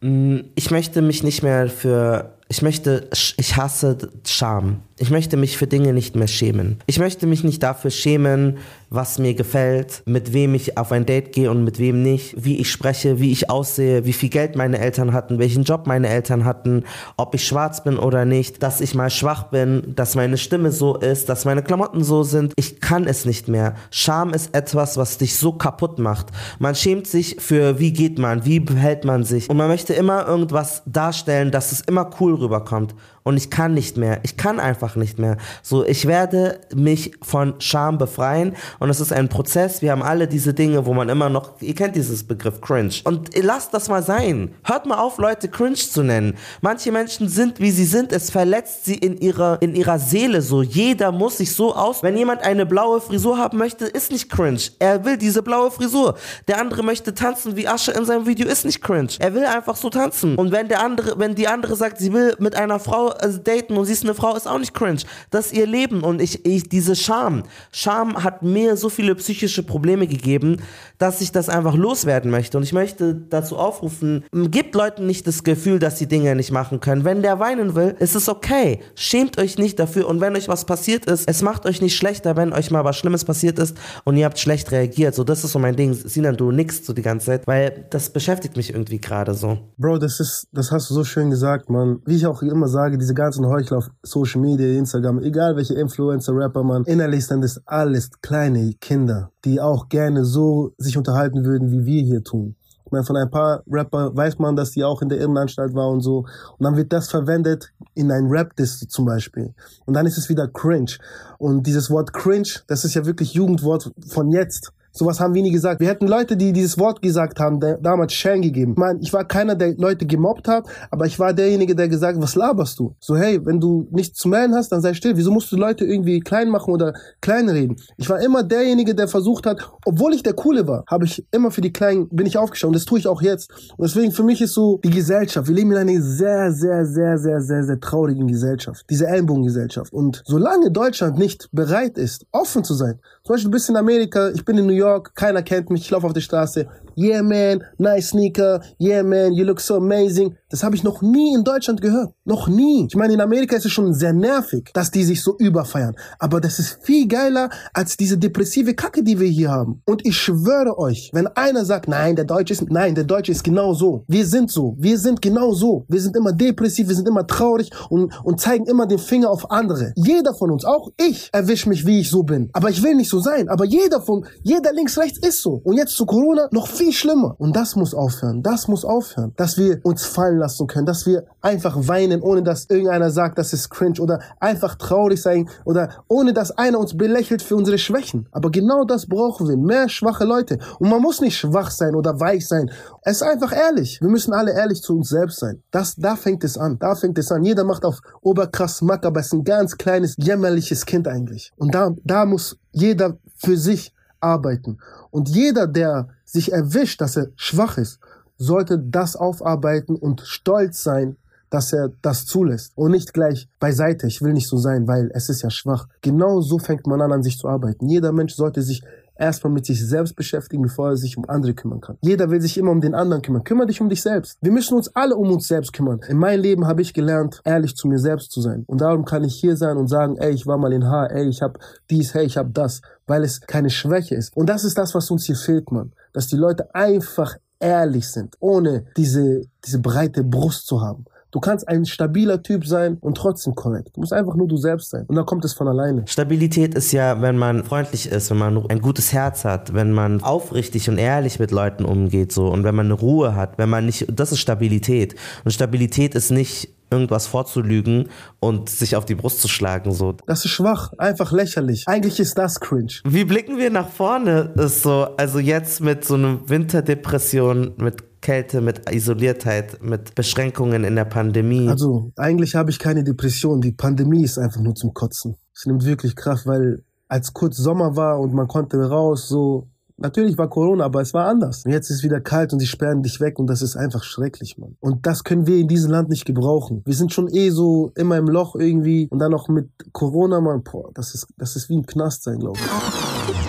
Mm, ich möchte mich nicht mehr für, ich möchte, ich hasse Scham. Ich möchte mich für Dinge nicht mehr schämen. Ich möchte mich nicht dafür schämen, was mir gefällt, mit wem ich auf ein Date gehe und mit wem nicht, wie ich spreche, wie ich aussehe, wie viel Geld meine Eltern hatten, welchen Job meine Eltern hatten, ob ich schwarz bin oder nicht, dass ich mal schwach bin, dass meine Stimme so ist, dass meine Klamotten so sind. Ich kann es nicht mehr. Scham ist etwas, was dich so kaputt macht. Man schämt sich für, wie geht man, wie behält man sich. Und man möchte immer irgendwas darstellen, dass es immer cool rüberkommt. Und ich kann nicht mehr. Ich kann einfach nicht mehr. So, ich werde mich von Scham befreien und es ist ein Prozess. Wir haben alle diese Dinge, wo man immer noch, ihr kennt dieses Begriff Cringe. Und lasst das mal sein. Hört mal auf, Leute Cringe zu nennen. Manche Menschen sind, wie sie sind. Es verletzt sie in ihrer, in ihrer Seele so. Jeder muss sich so aus. Wenn jemand eine blaue Frisur haben möchte, ist nicht cringe. Er will diese blaue Frisur. Der andere möchte tanzen wie Asche in seinem Video, ist nicht cringe. Er will einfach so tanzen. Und wenn der andere, wenn die andere sagt, sie will mit einer Frau äh, daten und sie ist eine Frau, ist auch nicht cringe. Das ist ihr Leben. Und ich, ich, diese Scham. Scham hat mir so viele psychische Probleme gegeben, dass ich das einfach loswerden möchte. Und ich möchte dazu aufrufen, gebt Leuten nicht das Gefühl, dass sie Dinge nicht machen können. Wenn der weinen will, ist es okay. Schämt euch nicht dafür. Und wenn euch was passiert ist, es macht euch nicht schlechter, wenn euch mal was Schlimmes passiert ist und ihr habt schlecht reagiert. So, das ist so mein Ding. Sinan, du nix so die ganze Zeit, weil das beschäftigt mich irgendwie gerade so. Bro, das ist, das hast du so schön gesagt, man. Wie ich auch immer sage, diese ganzen Heuchler auf Social Media, Instagram, egal welche Influencer, Rapper, man, innerlich sind das alles kleine Kinder, die auch gerne so sich unterhalten würden, wie wir hier tun. Ich meine, von ein paar Rapper weiß man, dass die auch in der Irrenanstalt war und so. Und dann wird das verwendet in ein Rap-Diss zum Beispiel. Und dann ist es wieder cringe. Und dieses Wort cringe, das ist ja wirklich Jugendwort von jetzt. Sowas haben wir nie gesagt. Wir hätten Leute, die dieses Wort gesagt haben, damals Shang gegeben. Meine, ich war keiner, der Leute gemobbt hat, aber ich war derjenige, der gesagt, was laberst du? So, hey, wenn du nichts zu melden hast, dann sei still. Wieso musst du Leute irgendwie klein machen oder klein reden? Ich war immer derjenige, der versucht hat, obwohl ich der Coole war, habe ich immer für die Kleinen, bin ich aufgeschaut. Und das tue ich auch jetzt. Und deswegen für mich ist so die Gesellschaft. Wir leben in einer sehr, sehr, sehr, sehr, sehr, sehr traurigen Gesellschaft. Diese Ellenbogengesellschaft. Und solange Deutschland nicht bereit ist, offen zu sein, zum Beispiel, du bist in Amerika, ich bin in New York, keiner kennt mich, ich laufe auf der Straße. Yeah, man, nice sneaker. Yeah, man, you look so amazing. Das habe ich noch nie in Deutschland gehört. Noch nie. Ich meine, in Amerika ist es schon sehr nervig, dass die sich so überfeiern. Aber das ist viel geiler als diese depressive Kacke, die wir hier haben. Und ich schwöre euch, wenn einer sagt, nein, der Deutsche ist, nein, der Deutsche ist genau so. Wir sind so. Wir sind genau so. Wir sind immer depressiv, wir sind immer traurig und, und zeigen immer den Finger auf andere. Jeder von uns, auch ich, erwischt mich, wie ich so bin. Aber ich will nicht so sein. Aber jeder von, jeder links, rechts ist so. Und jetzt zu Corona noch viel schlimmer. Und das muss aufhören. Das muss aufhören. Dass wir uns fallen lassen können, dass wir einfach weinen, ohne dass irgendeiner sagt, das ist cringe oder einfach traurig sein oder ohne dass einer uns belächelt für unsere Schwächen. Aber genau das brauchen wir. Mehr schwache Leute. Und man muss nicht schwach sein oder weich sein. Es ist einfach ehrlich. Wir müssen alle ehrlich zu uns selbst sein. Das, da fängt es an. Da fängt es an. Jeder macht auf oberkrass Mack, aber es ist ein ganz kleines, jämmerliches Kind eigentlich. Und da, da muss jeder für sich arbeiten. Und jeder, der sich erwischt, dass er schwach ist, sollte das aufarbeiten und stolz sein, dass er das zulässt und nicht gleich beiseite. Ich will nicht so sein, weil es ist ja schwach. Genau so fängt man an, an sich zu arbeiten. Jeder Mensch sollte sich erstmal mit sich selbst beschäftigen, bevor er sich um andere kümmern kann. Jeder will sich immer um den anderen kümmern. Kümmere dich um dich selbst. Wir müssen uns alle um uns selbst kümmern. In meinem Leben habe ich gelernt, ehrlich zu mir selbst zu sein. Und darum kann ich hier sein und sagen, ey, ich war mal in Haar, ey, ich habe dies, hey, ich habe das, weil es keine Schwäche ist. Und das ist das, was uns hier fehlt, Mann. Dass die Leute einfach ehrlich sind, ohne diese, diese breite Brust zu haben. Du kannst ein stabiler Typ sein und trotzdem korrekt. Du musst einfach nur du selbst sein. Und dann kommt es von alleine. Stabilität ist ja, wenn man freundlich ist, wenn man ein gutes Herz hat, wenn man aufrichtig und ehrlich mit Leuten umgeht, so. Und wenn man eine Ruhe hat, wenn man nicht, das ist Stabilität. Und Stabilität ist nicht irgendwas vorzulügen und sich auf die Brust zu schlagen. So. Das ist schwach, einfach lächerlich. Eigentlich ist das cringe. Wie blicken wir nach vorne? Ist so, also jetzt mit so einer Winterdepression, mit Kälte, mit Isoliertheit, mit Beschränkungen in der Pandemie. Also eigentlich habe ich keine Depression. Die Pandemie ist einfach nur zum Kotzen. Es nimmt wirklich Kraft, weil als kurz Sommer war und man konnte raus, so Natürlich war Corona, aber es war anders. Und jetzt ist wieder kalt und sie sperren dich weg und das ist einfach schrecklich, Mann. Und das können wir in diesem Land nicht gebrauchen. Wir sind schon eh so immer im Loch irgendwie und dann noch mit Corona, Mann, boah, das ist, das ist wie ein Knast sein, glaube ich.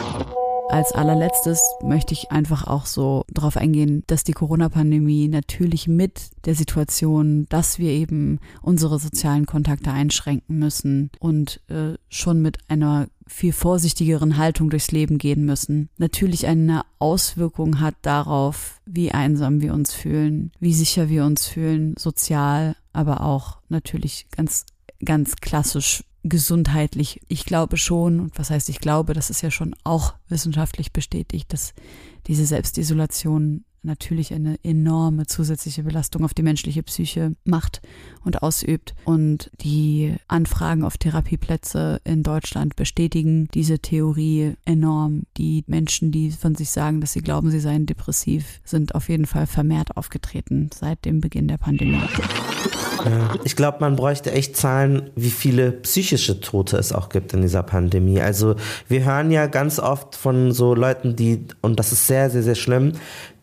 Als allerletztes möchte ich einfach auch so darauf eingehen, dass die Corona-Pandemie natürlich mit der Situation, dass wir eben unsere sozialen Kontakte einschränken müssen und äh, schon mit einer viel vorsichtigeren Haltung durchs Leben gehen müssen, natürlich eine Auswirkung hat darauf, wie einsam wir uns fühlen, wie sicher wir uns fühlen, sozial, aber auch natürlich ganz, ganz klassisch gesundheitlich. Ich glaube schon, und was heißt ich glaube, das ist ja schon auch wissenschaftlich bestätigt, dass diese Selbstisolation natürlich eine enorme zusätzliche Belastung auf die menschliche Psyche macht und ausübt. Und die Anfragen auf Therapieplätze in Deutschland bestätigen diese Theorie enorm. Die Menschen, die von sich sagen, dass sie glauben, sie seien depressiv, sind auf jeden Fall vermehrt aufgetreten seit dem Beginn der Pandemie. Ich glaube, man bräuchte echt Zahlen, wie viele psychische Tote es auch gibt in dieser Pandemie. Also wir hören ja ganz oft von so Leuten, die, und das ist sehr, sehr, sehr schlimm,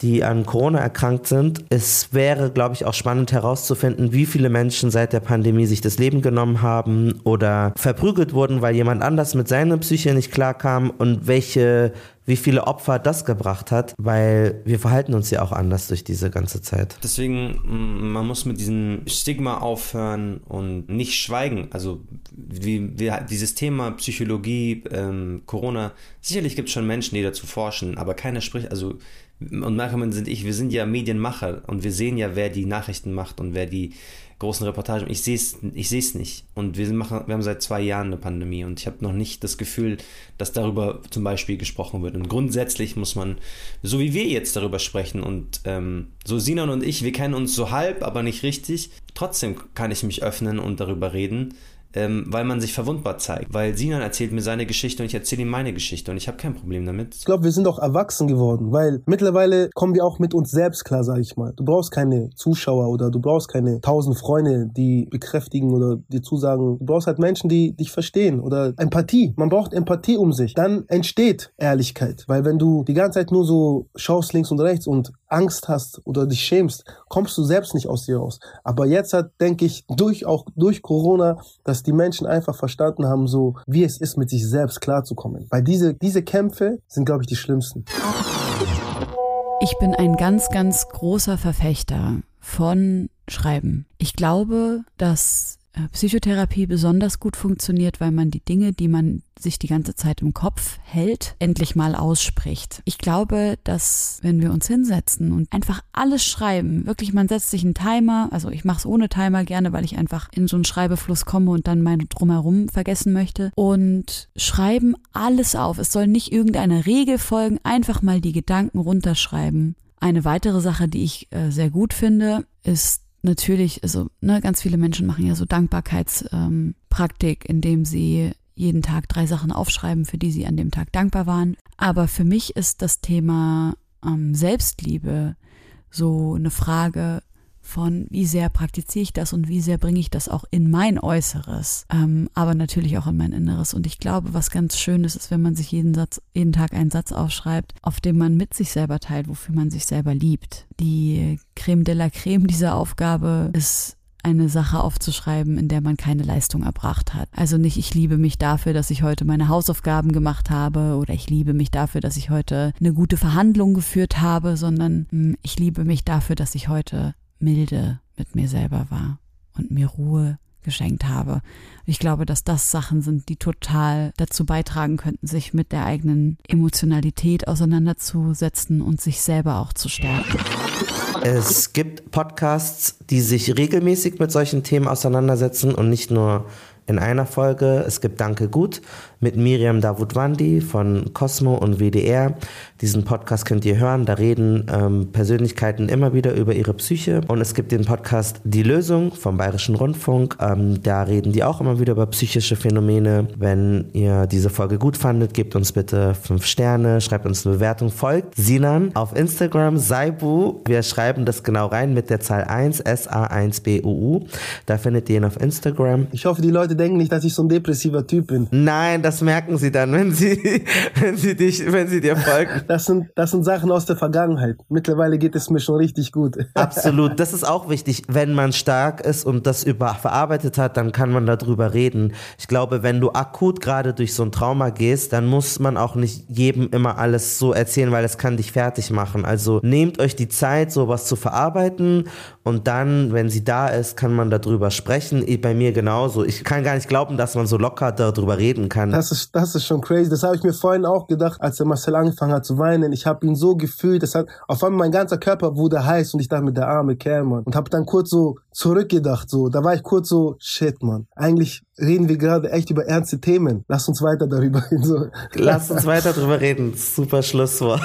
die an Corona erkrankt sind. Es wäre, glaube ich, auch spannend herauszufinden, wie viele Menschen seit der Pandemie sich das Leben genommen haben oder verprügelt wurden, weil jemand anders mit seiner Psyche nicht klarkam und welche wie viele Opfer das gebracht hat, weil wir verhalten uns ja auch anders durch diese ganze Zeit. Deswegen, mm, man muss mit diesem Stigma aufhören und nicht schweigen. Also wie, wie dieses Thema Psychologie, ähm, Corona, sicherlich gibt es schon Menschen, die dazu forschen, aber keiner spricht, also und Malcolm sind ich, wir sind ja Medienmacher und wir sehen ja, wer die Nachrichten macht und wer die großen Reportagen. Ich sehe es ich seh's nicht. Und wir, machen, wir haben seit zwei Jahren eine Pandemie und ich habe noch nicht das Gefühl, dass darüber zum Beispiel gesprochen wird. Und grundsätzlich muss man, so wie wir jetzt darüber sprechen und ähm, so Sinan und ich, wir kennen uns so halb, aber nicht richtig. Trotzdem kann ich mich öffnen und darüber reden ähm, weil man sich verwundbar zeigt. Weil Sinan erzählt mir seine Geschichte und ich erzähle ihm meine Geschichte und ich habe kein Problem damit. Ich glaube, wir sind auch erwachsen geworden, weil mittlerweile kommen wir auch mit uns selbst klar, sage ich mal. Du brauchst keine Zuschauer oder du brauchst keine tausend Freunde, die bekräftigen oder dir zusagen. Du brauchst halt Menschen, die dich verstehen oder Empathie. Man braucht Empathie um sich. Dann entsteht Ehrlichkeit, weil wenn du die ganze Zeit nur so schaust links und rechts und Angst hast oder dich schämst, kommst du selbst nicht aus dir raus. Aber jetzt hat, denke ich, durch auch durch Corona, dass die Menschen einfach verstanden haben, so wie es ist, mit sich selbst klarzukommen. Weil diese, diese Kämpfe sind, glaube ich, die schlimmsten. Ich bin ein ganz, ganz großer Verfechter von Schreiben. Ich glaube, dass Psychotherapie besonders gut funktioniert, weil man die Dinge, die man sich die ganze Zeit im Kopf hält, endlich mal ausspricht. Ich glaube, dass wenn wir uns hinsetzen und einfach alles schreiben, wirklich man setzt sich einen Timer, also ich mache es ohne Timer gerne, weil ich einfach in so einen Schreibefluss komme und dann mein drumherum vergessen möchte und schreiben alles auf. Es soll nicht irgendeine Regel folgen, einfach mal die Gedanken runterschreiben. Eine weitere Sache, die ich äh, sehr gut finde, ist natürlich, also ne, ganz viele Menschen machen ja so Dankbarkeitspraktik, ähm, indem sie jeden Tag drei Sachen aufschreiben, für die sie an dem Tag dankbar waren. Aber für mich ist das Thema ähm, Selbstliebe so eine Frage, von wie sehr praktiziere ich das und wie sehr bringe ich das auch in mein Äußeres, ähm, aber natürlich auch in mein Inneres. Und ich glaube, was ganz schön ist, ist, wenn man sich jeden Satz, jeden Tag einen Satz aufschreibt, auf dem man mit sich selber teilt, wofür man sich selber liebt. Die Creme de la Creme dieser Aufgabe ist eine Sache aufzuschreiben, in der man keine Leistung erbracht hat. Also nicht, ich liebe mich dafür, dass ich heute meine Hausaufgaben gemacht habe oder ich liebe mich dafür, dass ich heute eine gute Verhandlung geführt habe, sondern hm, ich liebe mich dafür, dass ich heute milde mit mir selber war und mir Ruhe geschenkt habe. Ich glaube, dass das Sachen sind, die total dazu beitragen könnten, sich mit der eigenen Emotionalität auseinanderzusetzen und sich selber auch zu stärken. Es gibt Podcasts, die sich regelmäßig mit solchen Themen auseinandersetzen und nicht nur in einer Folge. Es gibt Danke Gut mit Miriam Davutwandi von Cosmo und WDR. Diesen Podcast könnt ihr hören. Da reden ähm, Persönlichkeiten immer wieder über ihre Psyche. Und es gibt den Podcast Die Lösung vom Bayerischen Rundfunk. Ähm, da reden die auch immer wieder über psychische Phänomene. Wenn ihr diese Folge gut fandet, gebt uns bitte fünf Sterne, schreibt uns eine Bewertung, folgt Sinan auf Instagram, Saibu. Wir schreiben das genau rein mit der Zahl 1, S-A-1-B-U-U. Da findet ihr ihn auf Instagram. Ich hoffe, die Leute denken nicht, dass ich so ein depressiver Typ bin. Nein, das merken sie dann, wenn sie, wenn sie dich, wenn sie dir folgen. Das sind, das sind Sachen aus der Vergangenheit. Mittlerweile geht es mir schon richtig gut. Absolut. Das ist auch wichtig. Wenn man stark ist und das über, verarbeitet hat, dann kann man darüber reden. Ich glaube, wenn du akut gerade durch so ein Trauma gehst, dann muss man auch nicht jedem immer alles so erzählen, weil es kann dich fertig machen. Also nehmt euch die Zeit, sowas zu verarbeiten und dann, wenn sie da ist, kann man darüber sprechen. Bei mir genauso. Ich kann gar nicht glauben, dass man so locker darüber reden kann. Das ist, das ist schon crazy. Das habe ich mir vorhin auch gedacht, als der Marcel angefangen hat zu weinen. Ich habe ihn so gefühlt, das hat auf einmal mein ganzer Körper wurde heiß und ich dachte mit der arme Kerl, Mann. Und habe dann kurz so zurückgedacht, so. Da war ich kurz so, shit, Mann. Eigentlich reden wir gerade echt über ernste Themen. Lass uns weiter darüber reden. So. Lass uns weiter darüber reden. Super Schlusswort.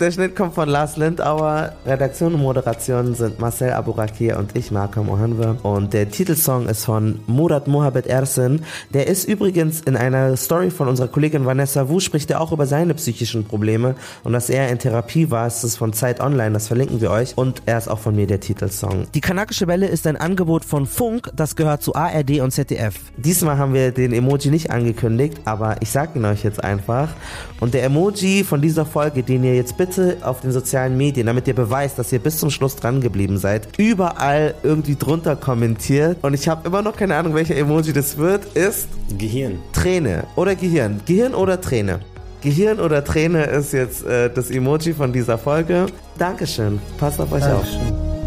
Der Schnitt kommt von Lars Lindauer. Redaktion und Moderation sind Marcel Abourakir und ich, Marco Mohanwe. Und der Titelsong ist von Murat Mohabed Ersin. Der ist übrigens in einer Story von unserer Kollegin Vanessa Wu, spricht er auch über seine psychischen Probleme und dass er in Therapie war. Es ist von Zeit Online, das verlinken wir euch. Und er ist auch von mir der Titelsong. Die Kanakische Welle ist ein Angebot von Funk, das gehört zu ARD und ZDF. Diesmal haben wir den Emoji nicht angekündigt, aber ich sag ihn euch jetzt einfach. Und der Emoji von dieser Folge, den ihr jetzt bitte auf den sozialen Medien, damit ihr beweist, dass ihr bis zum Schluss dran geblieben seid, überall irgendwie drunter kommentiert. Und ich habe immer noch keine Ahnung, welcher Emoji das wird, ist Gehirn. Träne oder Gehirn. Gehirn oder Träne. Gehirn oder Träne ist jetzt äh, das Emoji von dieser Folge. Dankeschön. Passt auf euch Dankeschön. auf.